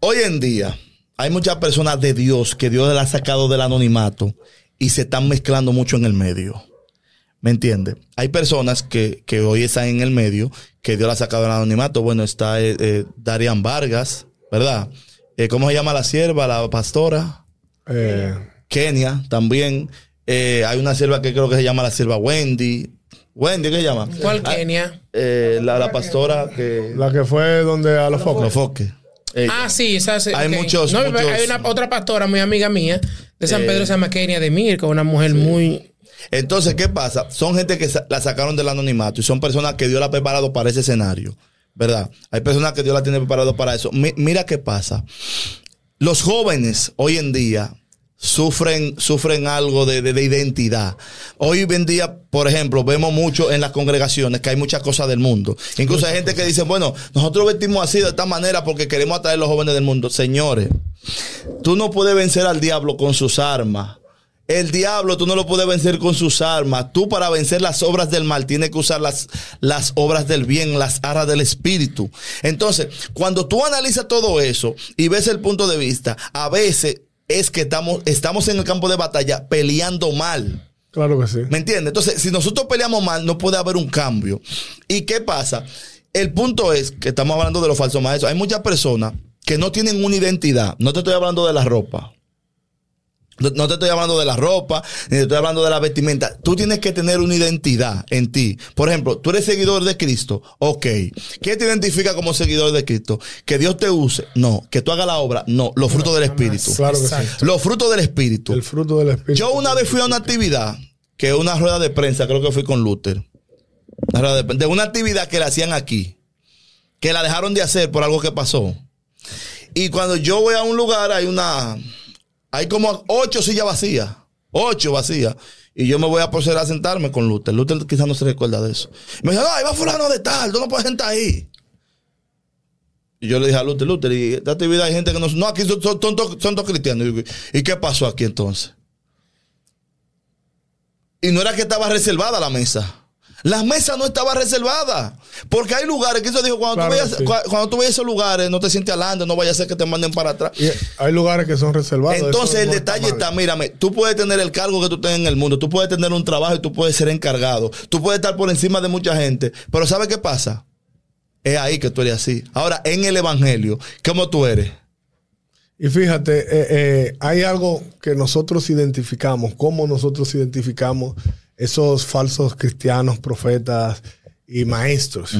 Speaker 2: hoy en día hay muchas personas de Dios que Dios le ha sacado del anonimato y se están mezclando mucho en el medio. ¿Me entiende? Hay personas que, que hoy están en el medio que Dios le ha sacado del anonimato. Bueno, está eh, eh, Darian Vargas, ¿verdad? Eh, ¿Cómo se llama la sierva, la pastora?
Speaker 1: Eh,
Speaker 2: Kenia también. Eh, hay una sierva que creo que se llama la sierva Wendy. Wendy, ¿qué se llama?
Speaker 3: ¿Cuál
Speaker 2: Ah,
Speaker 3: Kenia?
Speaker 2: eh, la, la pastora que...
Speaker 1: la que fue donde a los focos.
Speaker 2: Los foques. Ella.
Speaker 3: Ah, sí, esa sí,
Speaker 2: Hay
Speaker 3: ok.
Speaker 2: muchos-
Speaker 3: No,
Speaker 2: muchos-
Speaker 3: Hay una otra pastora muy amiga mía de San
Speaker 2: Eh,
Speaker 3: Pedro, se llama Kenia de Mir, que es una mujer muy.
Speaker 2: Entonces, ¿qué pasa? Son gente que la sacaron del anonimato y son personas que Dios la ha preparado para ese escenario, ¿verdad? Hay personas que Dios la tiene preparado para eso. Mi- mira qué pasa. Los jóvenes hoy en día sufren, sufren algo de, de- de identidad. Hoy en día, por ejemplo, vemos mucho en las congregaciones que hay muchas cosas del mundo. Incluso hay gente que dice, bueno, nosotros vestimos así de esta manera porque queremos atraer a los jóvenes del mundo. Señores, tú no puedes vencer al diablo con sus armas. El diablo tú no lo puedes vencer con sus armas. Tú para vencer las obras del mal tienes que usar las, las obras del bien, las arras del espíritu. Entonces, cuando tú analizas todo eso y ves el punto de vista, a veces es que estamos, estamos en el campo de batalla peleando mal.
Speaker 1: Claro que sí.
Speaker 2: ¿Me entiendes? Entonces, si nosotros peleamos mal, no puede haber un cambio. ¿Y qué pasa? El punto es que estamos hablando de los falsos maestros. Hay muchas personas que no tienen una identidad. No te estoy hablando de la ropa. No te estoy hablando de la ropa, ni te estoy hablando de la vestimenta. Tú tienes que tener una identidad en ti. Por ejemplo, tú eres seguidor de Cristo. Ok. ¿Qué te identifica como seguidor de Cristo? Que Dios te use. No. Que tú hagas la obra. No. Los frutos del Espíritu.
Speaker 1: Claro que sí.
Speaker 2: Los frutos del Espíritu.
Speaker 1: El fruto del espíritu.
Speaker 2: Yo una vez fui a una actividad, que es una rueda de prensa, creo que fui con Luther. Una rueda de, de una actividad que la hacían aquí, que la dejaron de hacer por algo que pasó. Y cuando yo voy a un lugar, hay una, hay como ocho sillas vacías, ocho vacías. Y yo me voy a proceder a sentarme con Luther. Luther quizás no se recuerda de eso. Me dice, no, ahí va fulano de tal, tú no puedes sentar ahí. Y yo le dije a Luther, Luther, y esta actividad hay gente que no... No, aquí son, son, todos- cristianos. ¿Y qué pasó aquí entonces? Y no era que estaba reservada la mesa. La mesa no estaba reservada. Porque hay lugares que eso dijo, cuando,
Speaker 1: Claro
Speaker 2: tú, vayas,
Speaker 1: sí.
Speaker 2: cuando tú vayas a esos lugares, no te sientes adelante, no vaya a ser que te manden para atrás.
Speaker 1: Y hay lugares que son reservados.
Speaker 2: Entonces el detalle está, mírame, tú puedes tener el cargo que tú tengas en el mundo, tú puedes tener un trabajo y tú puedes ser encargado, tú puedes estar por encima de mucha gente, pero ¿sabes qué pasa? Es ahí que tú eres así. Ahora, en el Evangelio, ¿cómo tú eres?
Speaker 1: Y fíjate, eh, eh, hay algo que nosotros identificamos, cómo nosotros identificamos esos falsos cristianos, profetas y maestros.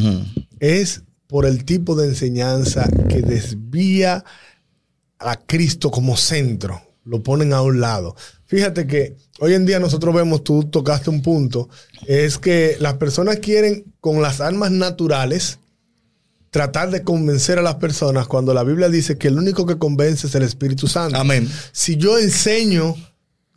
Speaker 1: Es por el tipo de enseñanza que desvía a Cristo como centro, lo ponen a un lado. Fíjate que hoy en día nosotros vemos, tú tocaste un punto, es que las personas quieren con las armas naturales tratar de convencer a las personas cuando la Biblia dice que el único que convence es el Espíritu Santo.
Speaker 2: Amén.
Speaker 1: Si yo enseño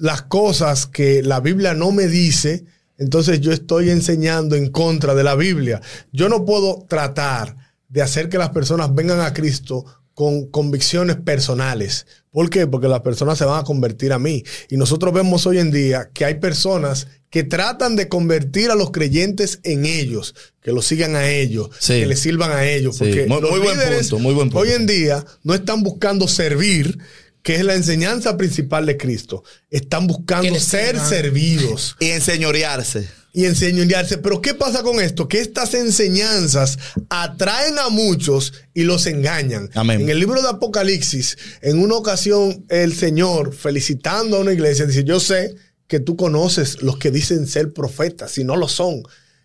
Speaker 1: las cosas que la Biblia no me dice, entonces yo estoy enseñando en contra de la Biblia. Yo no puedo tratar de hacer que las personas vengan a Cristo con convicciones personales. ¿Por qué? Porque las personas se van a convertir a mí. Y nosotros vemos hoy en día que hay personas que tratan de convertir a los creyentes en ellos, que los sigan a ellos,
Speaker 2: Sí.
Speaker 1: que les sirvan a ellos.
Speaker 2: Sí.
Speaker 1: Porque
Speaker 2: Muy-
Speaker 1: los
Speaker 2: muy buen
Speaker 1: líderes
Speaker 2: punto, muy buen punto.
Speaker 1: Hoy en día no están buscando servir, que es la enseñanza principal de Cristo. Están buscando ser servidos
Speaker 2: Y enseñorearse.
Speaker 1: y enseñarse. Pero ¿qué pasa con esto? Que estas enseñanzas atraen a muchos y los engañan.
Speaker 2: Amén.
Speaker 1: En el libro de Apocalipsis, en una ocasión, el Señor, felicitando a una iglesia, dice, yo sé que tú conoces los que dicen ser profetas, si no lo son,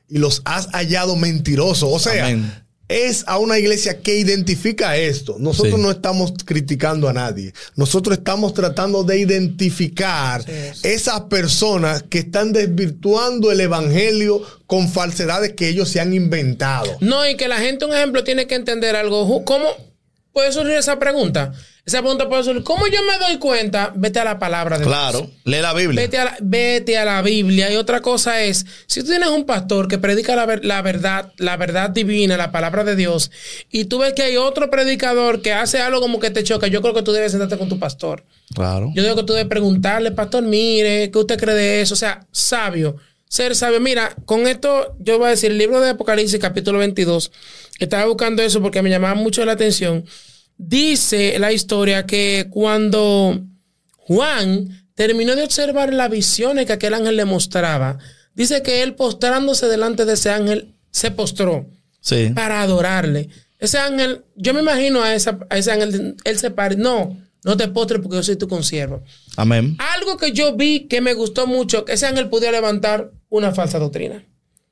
Speaker 1: y los has hallado mentirosos. O sea,
Speaker 2: Amén.
Speaker 1: Es a una iglesia que identifica esto. Nosotros
Speaker 2: Sí.
Speaker 1: no estamos criticando a nadie. Nosotros estamos tratando de identificar esas personas que están desvirtuando el evangelio con falsedades que ellos se han inventado.
Speaker 3: No, y que la gente, un ejemplo, tiene que entender algo. Ju- ¿Cómo puede surgir esa pregunta? Esa pregunta puede surgir. ¿Cómo yo me doy cuenta? Vete a la palabra de Dios.
Speaker 2: Claro. Lee la Biblia.
Speaker 3: Vete a, la, vete a la Biblia. Y otra cosa es, si tú tienes un pastor que predica la, ver- la verdad, la verdad divina, la palabra de Dios, y tú ves que hay otro predicador que hace algo como que te choca, yo creo que tú debes sentarte con tu pastor.
Speaker 2: Claro.
Speaker 3: Yo digo que tú debes preguntarle, pastor, mire, ¿qué usted cree de eso? O sea, sabio, ser sabio. Mira, con esto yo voy a decir, el libro de Apocalipsis, capítulo 22, estaba buscando eso porque me llamaba mucho la atención. Dice la historia que cuando Juan terminó de observar las visiones que aquel ángel le mostraba, dice que él postrándose delante de ese ángel, se postró
Speaker 2: Sí.
Speaker 3: para adorarle. Ese ángel, yo me imagino a, esa, a ese ángel, él se para, no, no te postres porque yo soy tu consiervo.
Speaker 2: Amén.
Speaker 3: Algo que yo vi que me gustó mucho, que ese ángel pudiera levantar una falsa doctrina.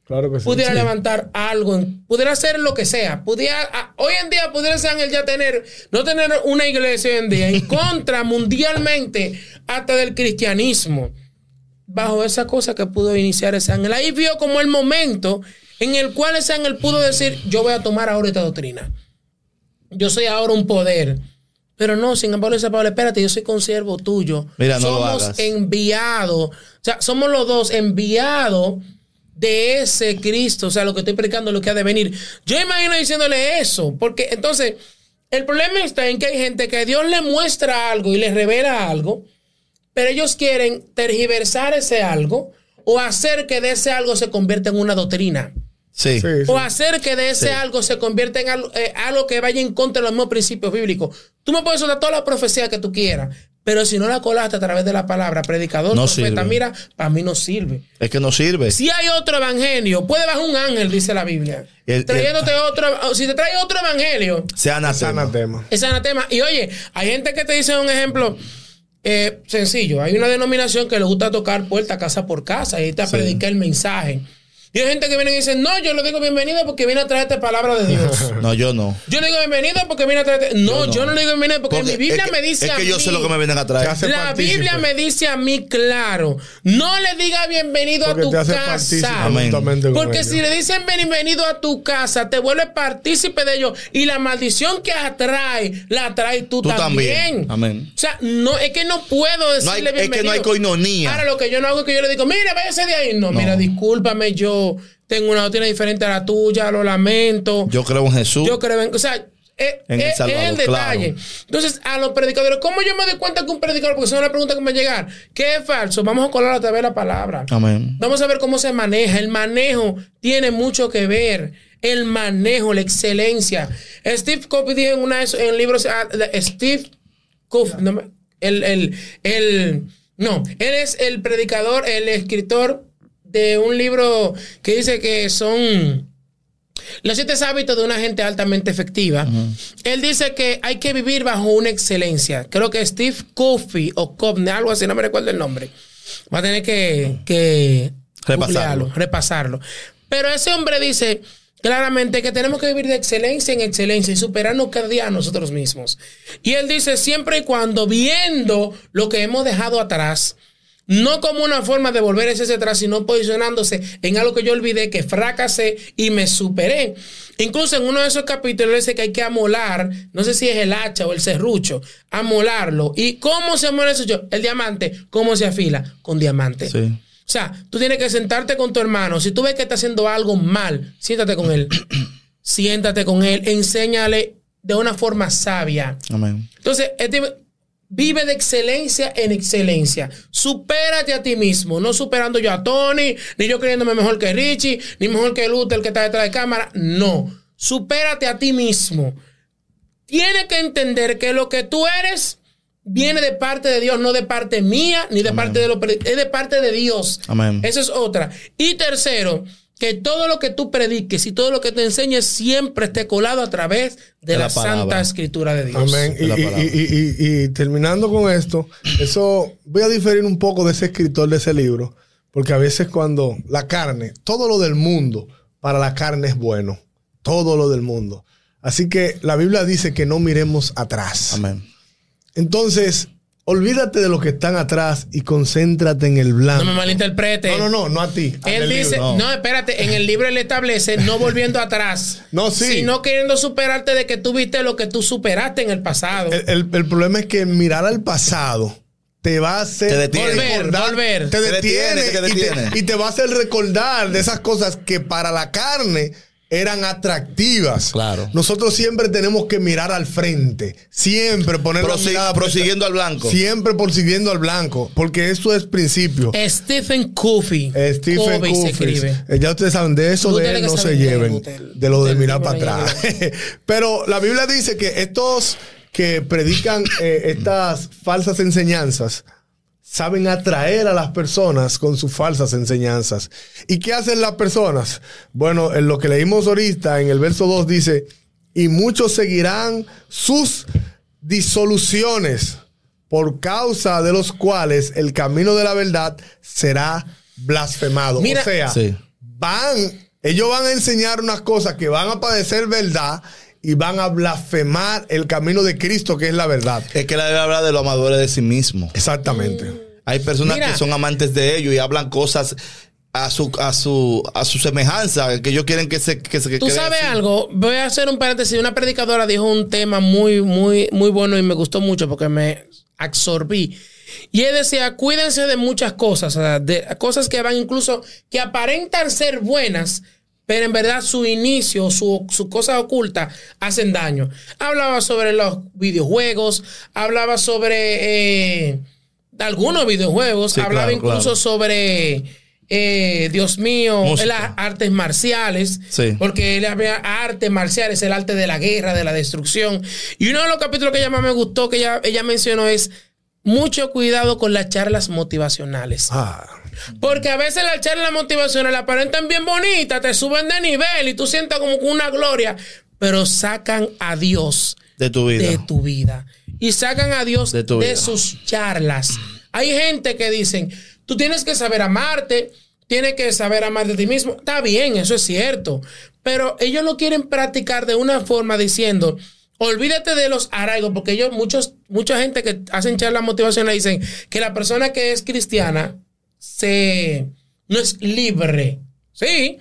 Speaker 1: Claro que sí.
Speaker 3: Pudiera
Speaker 1: Sí.
Speaker 3: levantar algo, pudiera hacer lo que sea. Pudiera, a- hoy en día pudiera ese ángel ya tener, no tener una iglesia hoy en día, en contra mundialmente hasta del cristianismo. Bajo esa cosa que pudo iniciar ese ángel. Ahí vio como el momento en el cual ese ángel pudo decir, yo voy a tomar ahora esta doctrina. Yo soy ahora un poder. Pero no, sin embargo, dice Pablo, espérate, yo soy consiervo tuyo.
Speaker 2: Mira, no
Speaker 3: somos enviados. O sea, somos los dos enviados de ese Cristo. O sea, lo que estoy predicando es lo que ha de venir. Yo imagino diciéndole eso. Porque entonces, el problema está en que hay gente que Dios le muestra algo y le revela algo, pero ellos quieren tergiversar ese algo o hacer que de ese algo se convierta en una doctrina.
Speaker 2: Sí.
Speaker 1: Sí, sí.
Speaker 3: O hacer que de ese
Speaker 2: Sí.
Speaker 3: algo se convierta en algo, eh, algo que vaya en contra de los mismos principios bíblicos. Tú me puedes soltar toda la profecía que tú quieras, pero si no la colaste a través de la palabra, predicador,
Speaker 2: No
Speaker 3: profeta,
Speaker 2: sirve.
Speaker 3: mira, para mí no sirve.
Speaker 2: Es que no sirve.
Speaker 3: Si hay otro evangelio, puede bajar un ángel, dice la Biblia.
Speaker 2: El-
Speaker 3: Trayéndote otro, o si te trae otro evangelio,
Speaker 2: Sea
Speaker 1: Es
Speaker 2: anatema.
Speaker 1: anatema.
Speaker 3: es anatema. Y oye, hay gente que te dice un ejemplo eh, sencillo. Hay una denominación que le gusta tocar puerta casa por casa y te
Speaker 2: Sí.
Speaker 3: predicar el mensaje. Y hay gente que viene y dice, no, yo le digo bienvenido porque viene a traerte palabra de Dios.
Speaker 2: No, yo no.
Speaker 3: Yo le digo bienvenido porque viene a traerte. No,
Speaker 2: Yo
Speaker 3: yo
Speaker 2: no.
Speaker 3: no, le digo bienvenido porque,
Speaker 2: Porque
Speaker 3: mi Biblia
Speaker 2: es que-
Speaker 3: me dice
Speaker 2: Es
Speaker 3: a
Speaker 2: que yo
Speaker 3: mí.
Speaker 2: sé lo que me vienen a traer.
Speaker 3: La
Speaker 1: partícipe.
Speaker 3: Biblia me dice a mí claro, no le diga bienvenido
Speaker 1: Porque
Speaker 3: a tu
Speaker 1: te hace partícipe
Speaker 3: casa.
Speaker 2: Amén.
Speaker 3: Porque
Speaker 1: ellos.
Speaker 3: si le dicen bienvenido a tu casa, te vuelve partícipe de ellos. Y la maldición que atrae, la atraes tú,
Speaker 2: Tú
Speaker 3: también.
Speaker 2: también. Amén.
Speaker 3: O sea, no, es que no puedo decirle
Speaker 2: No hay- es que
Speaker 3: bienvenido.
Speaker 2: no hay coinonía.
Speaker 3: Ahora lo que yo no hago es que yo le digo, mira, váyase de ahí. No,
Speaker 2: No.
Speaker 3: mira, discúlpame, yo tengo una doctrina diferente a la tuya, lo lamento.
Speaker 2: Yo creo en Jesús.
Speaker 3: Yo creo en, o sea, eh,
Speaker 2: En El
Speaker 3: eh, es el detalle.
Speaker 2: claro.
Speaker 3: Entonces, a los predicadores, ¿cómo yo me doy cuenta que un predicador, porque esa es una pregunta que me va a llegar, que es falso? Vamos a colar otra vez la palabra.
Speaker 2: Amén.
Speaker 3: Vamos a ver cómo se maneja. El manejo tiene mucho que ver. El manejo, la excelencia. Steve Covey dijo en, una, de en el libro, ah, de- Steve Covey, no el, el, el- no, él es el predicador, el escritor de un libro que dice que son los siete hábitos de una gente altamente efectiva. Él dice que hay que vivir bajo una excelencia. Creo que Steve Covey o Covney, algo así, no me recuerdo el nombre. Va a tener que, que
Speaker 2: Repasarlo.
Speaker 3: repasarlo. Pero ese hombre dice claramente que tenemos que vivir de excelencia en excelencia y superarnos cada día a nosotros mismos. Y él dice siempre y cuando viendo lo que hemos dejado atrás, no como una forma de volver ese atrás, sino posicionándose en algo que yo olvidé, que fracasé y me superé. Incluso en uno de esos capítulos dice que hay que amolar, no sé si es el hacha o el serrucho, amolarlo. ¿Y cómo se amola eso? El diamante, ¿cómo se afila? Con diamante.
Speaker 2: Sí.
Speaker 3: O sea, tú tienes que sentarte con tu hermano. Si tú ves que está haciendo algo mal, siéntate con él. siéntate con él, enséñale de una forma sabia.
Speaker 2: Amén.
Speaker 3: Entonces, este, vive de excelencia en excelencia. Supérate a ti mismo, no superando yo a Tony, ni yo creyéndome mejor que Richie, ni mejor que Luther que está detrás de cámara. No, supérate a ti mismo. Tienes que entender que lo que tú eres viene de parte de Dios, no de parte mía, ni de parte de los es de parte de Dios.
Speaker 2: Amén.
Speaker 3: Esa es otra. Y tercero, que todo lo que tú prediques y todo lo que te enseñes siempre esté colado a través de,
Speaker 2: De
Speaker 3: la, santa escritura de Dios.
Speaker 1: Amén.
Speaker 2: de
Speaker 1: Y,
Speaker 2: la
Speaker 1: y-
Speaker 2: palabra.
Speaker 1: y- y- y terminando con esto, eso voy a diferir un poco de ese escritor de ese libro, porque a veces cuando la carne, todo lo del mundo, para la carne es bueno, todo lo del mundo. Así que la Biblia dice que no miremos atrás.
Speaker 2: Amén.
Speaker 1: Entonces, olvídate de los que están atrás y concéntrate en el blanco.
Speaker 3: No me malinterprete.
Speaker 1: No, no, no, no a ti.
Speaker 3: Él dice,
Speaker 1: libro.
Speaker 3: no. espérate, en el libro él establece no volviendo atrás.
Speaker 1: No, sí.
Speaker 3: Sino queriendo superarte de que tú viste lo que tú superaste en el pasado.
Speaker 1: El, el- el problema es que mirar al pasado te va a hacer
Speaker 2: Te detiene.
Speaker 3: Volver,
Speaker 1: recordar-
Speaker 3: volver.
Speaker 1: te
Speaker 2: Te
Speaker 1: detiene,
Speaker 2: detiene, te
Speaker 1: y, te,
Speaker 2: detiene.
Speaker 1: y te va a hacer recordar de esas cosas que para la carne eran atractivas.
Speaker 2: Claro.
Speaker 1: Nosotros siempre tenemos que mirar al frente, siempre poner
Speaker 2: Prosi-
Speaker 1: mirada
Speaker 2: prosiguiendo al blanco.
Speaker 1: siempre persiguiendo al blanco, porque eso es principio.
Speaker 3: Stephen.
Speaker 1: Eh, Stephen
Speaker 3: escribe.
Speaker 1: Eh, Ya ustedes saben, de eso de él no se lleven, de lo de mirar para atrás. Pero la Biblia dice que estos que predican eh, estas falsas enseñanzas saben atraer a las personas con sus falsas enseñanzas. ¿Y qué hacen las personas? Bueno, en lo que leímos ahorita, en el verso 2 dice, y muchos seguirán sus disoluciones por causa de los cuales el camino de la verdad será blasfemado.
Speaker 3: Mira-
Speaker 1: o sea,
Speaker 2: Sí.
Speaker 1: van, ellos van a enseñar unas cosas que van a padecer verdad y van a blasfemar el camino de Cristo, que es la verdad.
Speaker 2: Es que la Biblia habla de los amadores de sí mismo.
Speaker 1: Exactamente.
Speaker 2: Hay personas
Speaker 3: Mira.
Speaker 2: que son amantes de ellos y hablan cosas a su, a su, a su semejanza, que ellos quieren que se, que se que
Speaker 3: Tú
Speaker 2: quede
Speaker 3: sabes
Speaker 2: así.
Speaker 3: algo, voy a hacer un paréntesis. Una predicadora dijo un tema muy, muy, muy bueno y me gustó mucho porque me absorbí. Y él decía, cuídense de muchas cosas, de cosas que van incluso, que aparentan ser buenas, pero en verdad su inicio, su, su cosa oculta, hacen daño. Hablaba sobre los videojuegos, hablaba sobre eh, algunos videojuegos,
Speaker 2: Sí,
Speaker 3: hablaba
Speaker 2: claro,
Speaker 3: incluso
Speaker 2: claro.
Speaker 3: sobre, eh, Dios mío, las artes marciales,
Speaker 2: Sí.
Speaker 3: porque él había artes marciales, el arte de la guerra, de la destrucción. Y uno de los capítulos que ella más me gustó, que ella, ella mencionó, es mucho cuidado con las charlas motivacionales.
Speaker 1: Ah,
Speaker 3: Porque a veces las charlas motivacionales aparentan bien bonitas, te suben de nivel y tú sientas como una gloria, pero sacan a Dios
Speaker 2: de tu vida.
Speaker 3: de tu vida. Y sacan a Dios
Speaker 2: De
Speaker 3: sus charlas. Hay gente que dicen, tú tienes que saber amarte, tienes que saber amar de ti mismo. Está bien, eso es cierto. Pero ellos lo quieren practicar de una forma diciendo, olvídate de los arraigos, porque ellos, muchos, mucha gente que hacen charlas motivacionales dicen que la persona que es cristiana se, no es libre. Sí.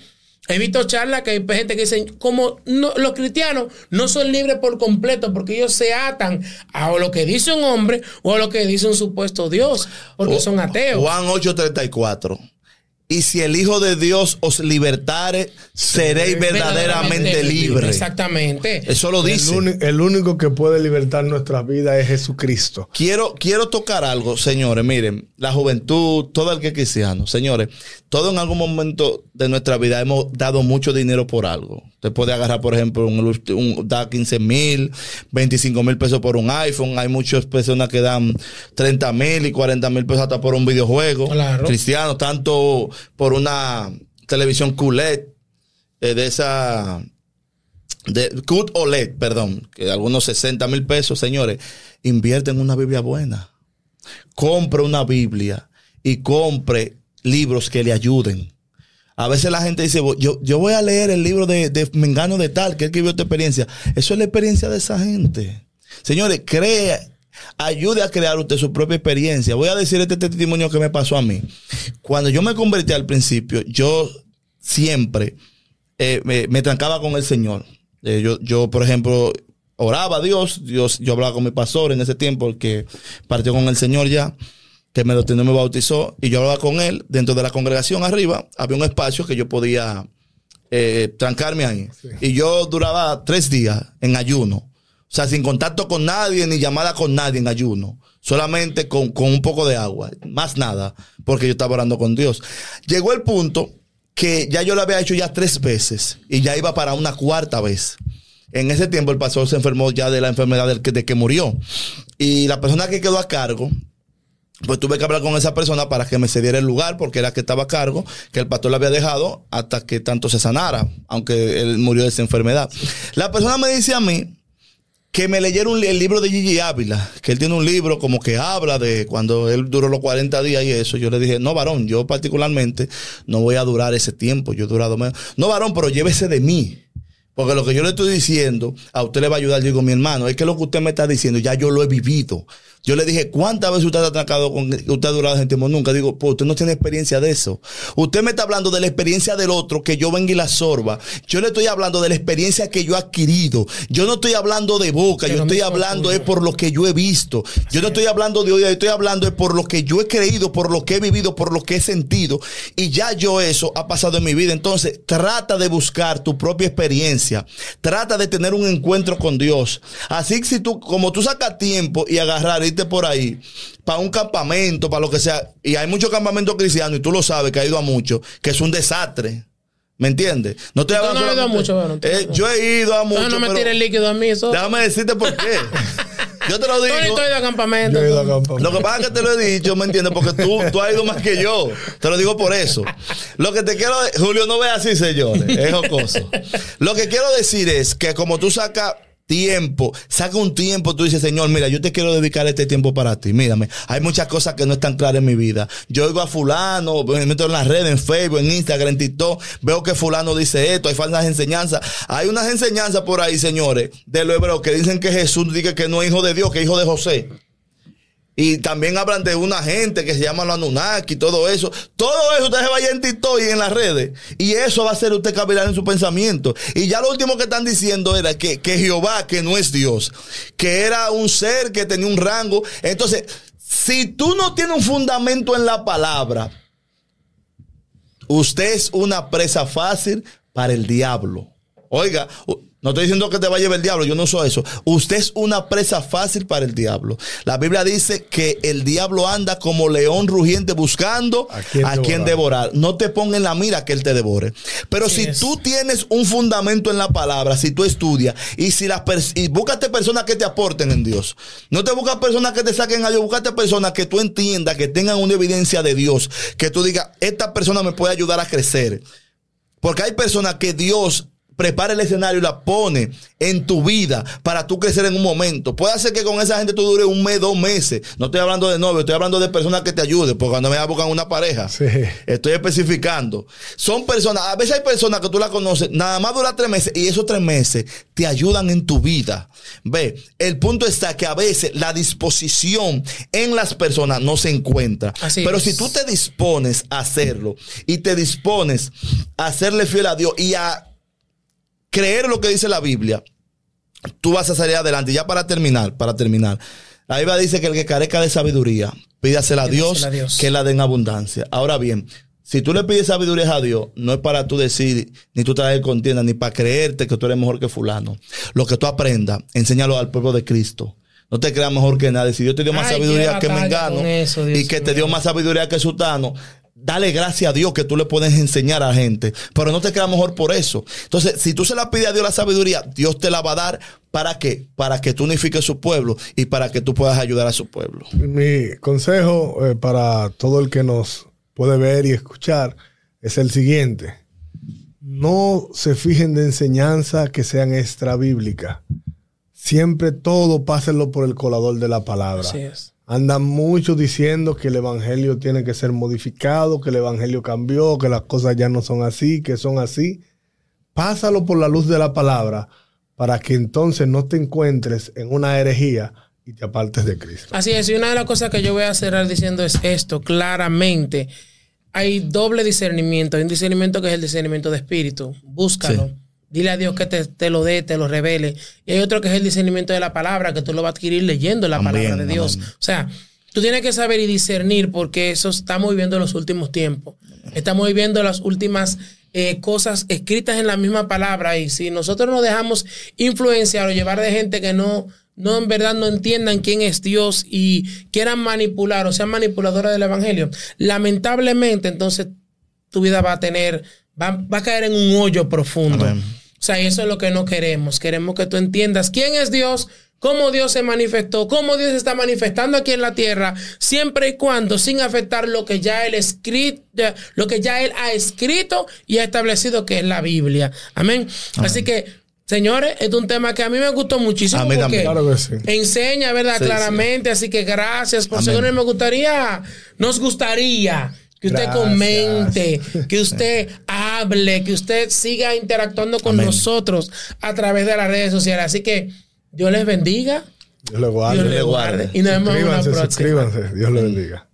Speaker 3: He visto charlas que hay gente que dicen, como no- los cristianos no son libres por completo porque ellos se atan a lo que dice un hombre o a lo que dice un supuesto Dios, porque
Speaker 2: O-
Speaker 3: son ateos.
Speaker 2: Juan 8:34. Y si el Hijo de Dios os libertare, seréis verdaderamente libres.
Speaker 3: Exactamente.
Speaker 2: Eso lo
Speaker 1: El,
Speaker 2: dice.
Speaker 1: el único que puede libertar nuestras vidas es Jesucristo.
Speaker 2: Quiero, quiero tocar algo, señores. Miren, la juventud, todo el que es cristiano, señores, todo en algún momento de nuestra vida hemos dado mucho dinero por algo. Usted puede agarrar, por ejemplo, un, un- da 15 mil, 25 mil pesos por un iPhone. Hay muchas personas que dan 30 mil y 40 mil pesos hasta por un videojuego.
Speaker 3: Claro.
Speaker 2: Cristianos, tanto por una televisión QLED, eh, de esa de CUT OLED, perdón, que algunos 60 mil pesos, señores, invierte en una Biblia buena. Compre una Biblia y compre libros que le ayuden. A veces la gente dice, yo, yo voy a leer el libro de, de Mengano de tal, que vivió esta experiencia. Eso es la experiencia de esa gente. Señores, crea, ayude a crear usted su propia experiencia. Voy a decir este testimonio que me pasó a mí. Cuando yo me convertí al principio, yo siempre eh, me, me trancaba con el Señor. Eh, yo, yo, por ejemplo, oraba a Dios, Dios, yo hablaba con mi pastor en ese tiempo, el que partió con el Señor ya, que me lo tenía, me bautizó, y yo hablaba con él dentro de la congregación arriba, había un espacio que yo podía eh, trancarme ahí. Y yo duraba tres días en ayuno. O sea, sin contacto con nadie, ni llamada con nadie en ayuno. Solamente con, con un poco de agua. Más nada. Porque yo estaba orando con Dios. Llegó el punto que ya yo lo había hecho ya tres veces. Y ya iba para una cuarta vez. En ese tiempo el pastor se enfermó ya de la enfermedad que, de que murió. Y la persona que quedó a cargo, pues tuve que hablar con esa persona para que me cediera el lugar, porque era que estaba a cargo, que el pastor le había dejado hasta que tanto se sanara, aunque él murió de esa enfermedad. La persona me dice a mí que me li- el libro de Gigi Ávila, que él tiene un libro como que habla de cuando él duró los 40 días y eso. Yo le dije, no, varón, yo particularmente no voy a durar ese tiempo, yo he durado menos. No, varón, pero llévese de mí. Porque lo que yo le estoy diciendo, a usted le va a ayudar, digo, mi hermano, es que lo que usted me está diciendo, ya yo lo he vivido. Yo le dije, ¿cuántas veces usted ha atracado con usted ha durado tiempo? Nunca. Digo, pues usted no tiene experiencia de eso. Usted me está hablando de la experiencia del otro, que yo venga y la sorba. Yo le estoy hablando de la experiencia que yo he adquirido. Yo no estoy hablando de boca, yo estoy hablando es por lo que yo he visto. Yo no estoy hablando de hoy, estoy hablando es por lo que yo he creído, por lo que he vivido, por lo que he sentido. Y ya yo eso ha pasado en mi vida. Entonces, trata de buscar tu propia experiencia. Trata de tener un encuentro con Dios. Así que si tú, como tú sacas tiempo y agarrar, por ahí, para un campamento, para lo que sea, y hay muchos campamentos cristianos, y tú lo sabes que ha ido a muchos, que es un desastre. ¿Me entiendes? No estoy
Speaker 3: Tú no
Speaker 2: hablando
Speaker 3: has ido a
Speaker 2: solamente-
Speaker 3: mucho, bueno, tú
Speaker 2: Eh,
Speaker 3: no.
Speaker 2: yo he ido a
Speaker 3: No,
Speaker 2: muchos.
Speaker 3: no me
Speaker 2: pero-
Speaker 3: tires líquido a mí, eso.
Speaker 2: Déjame decirte por qué. Yo te lo digo.
Speaker 3: estoy de campamento.
Speaker 1: Yo he ido a
Speaker 3: tú.
Speaker 1: campamento.
Speaker 2: Lo que pasa es que te lo he dicho, ¿me entiendes? Porque tú, tú has ido más que yo. Te lo digo por eso. Lo que te quiero... Julio, no ve así, señores. Es jocoso. Lo que quiero decir es que como tú sacas tiempo, saca un tiempo, tú dices, Señor, mira, yo te quiero dedicar este tiempo para ti. Mírame, hay muchas cosas que no están claras en mi vida. Yo oigo a fulano, me meto en las redes, en Facebook, en Instagram, en TikTok, veo que fulano dice esto, hay falsas enseñanzas. Hay unas enseñanzas por ahí, señores, de los hebreos que dicen que Jesús dice que no es hijo de Dios, que es hijo de José. Y también hablan de una gente que se llama los Anunnaki y todo eso. Todo eso usted se vaya en TikTok y en las redes. Y eso va a hacer usted cavilar en su pensamiento. Y ya lo último que están diciendo era que, que Jehová, que no es Dios, que era un ser que tenía un rango. Entonces, si tú no tienes un fundamento en la palabra, usted es una presa fácil para el diablo. Oiga, no estoy diciendo que te va a llevar el diablo, yo no soy eso. Usted es una presa fácil para el diablo. La Biblia dice que el diablo anda como león rugiente buscando
Speaker 1: ¿A
Speaker 2: quien,
Speaker 1: devorar?
Speaker 2: devorar. No te ponga en la mira que él te devore. Pero
Speaker 3: Así
Speaker 2: si
Speaker 3: es.
Speaker 2: tú tienes un fundamento en la palabra, si tú estudias y si las pers- y búscate personas que te aporten en Dios. No te buscas personas que te saquen a Dios, búscate personas que tú entiendas, que tengan una evidencia de Dios, que tú digas, esta persona me puede ayudar a crecer. Porque hay personas que Dios prepara el escenario y la pone en tu vida para tú crecer en un momento. Puede ser que con esa gente tú dure un mes, dos meses. No estoy hablando de novio, estoy hablando de personas que te ayuden. Porque cuando me buscan una pareja,
Speaker 1: Sí.
Speaker 2: estoy especificando. Son personas, a veces hay personas que tú las conoces, nada más dura tres meses y esos tres meses te ayudan en tu vida. Ve, el punto está que a veces la disposición en las personas no se encuentra.
Speaker 3: Así
Speaker 2: Pero
Speaker 3: es.
Speaker 2: si tú te dispones a hacerlo y te dispones a serle fiel a Dios y a creer lo que dice la Biblia, tú vas a salir adelante. Ya para terminar, para terminar. La Biblia dice que el que carezca de sabiduría, pídasela a Dios,
Speaker 3: a Dios.
Speaker 2: que la den abundancia. Ahora bien, Si tú le pides sabiduría a Dios, no es para tú decir, ni tú traer contienda, ni para creerte que tú eres mejor que fulano. Lo que tú aprendas, enséñalo al pueblo de Cristo. No te creas mejor que nadie. Si Dios te dio más
Speaker 3: Ay,
Speaker 2: sabiduría que Mengano y que te dio más sabiduría que Sultano, dale gracias a Dios que tú le puedes enseñar a la gente. Pero no te creas mejor por eso. Entonces, si tú se la pides a Dios la sabiduría, Dios te la va a dar. ¿Para qué? Para que tú unifiques su pueblo y para que tú puedas ayudar a su pueblo.
Speaker 1: Mi consejo eh, para todo el que nos puede ver y escuchar es el siguiente. No se fijen de enseñanza que sean extra bíblicas. Siempre todo pásenlo por el colador de la palabra.
Speaker 3: Así es.
Speaker 1: Andan muchos diciendo que el evangelio tiene que ser modificado, que el evangelio cambió, que las cosas ya no son así, que son así. Pásalo por la luz de la palabra para que entonces no te encuentres en una herejía y te apartes de Cristo.
Speaker 3: Así es, y una de las cosas que yo voy a cerrar diciendo es esto, claramente. Hay doble discernimiento. Hay un discernimiento que es el discernimiento de espíritu. Búscalo.
Speaker 2: Sí.
Speaker 3: Dile a Dios que te, te lo dé, te lo revele. Y hay otro que es el discernimiento de la palabra, que tú lo vas a adquirir leyendo la palabra de Dios.
Speaker 2: amén.
Speaker 3: O sea, tú tienes que saber y discernir porque eso estamos viviendo en los últimos tiempos. Estamos viviendo las últimas eh, cosas escritas en la misma palabra y si nosotros nos dejamos influenciar o llevar de gente que no, no en verdad no entiendan quién es Dios y quieran manipular o sean manipuladoras del Evangelio, lamentablemente entonces tu vida va a tener, va, va a caer en un hoyo profundo.
Speaker 2: Amén.
Speaker 3: O sea, eso es lo que no queremos. Queremos que tú entiendas quién es Dios, cómo Dios se manifestó, cómo Dios se está manifestando aquí en la tierra, siempre y cuando sin afectar lo que ya él escrito, lo que ya él ha escrito y ha establecido que es la Biblia. Amén. Así que, señores, es un tema que a mí me gustó muchísimo
Speaker 2: A mí
Speaker 3: porque
Speaker 2: también.
Speaker 1: Claro que sí.
Speaker 3: enseña, ¿verdad?
Speaker 2: Sí,
Speaker 3: Claramente. Así que gracias por seguirnos. Me gustaría, nos gustaría que usted
Speaker 1: Gracias.
Speaker 3: comente, que usted hable, que usted siga interactuando con
Speaker 2: Amén.
Speaker 3: nosotros a través de las redes sociales. Así que Dios les bendiga,
Speaker 1: Dios le guarde.
Speaker 3: Dios les
Speaker 2: guarde.
Speaker 3: Y nos vemos en
Speaker 1: Suscríbanse,
Speaker 3: próxima.
Speaker 1: suscríbanse. Dios le bendiga.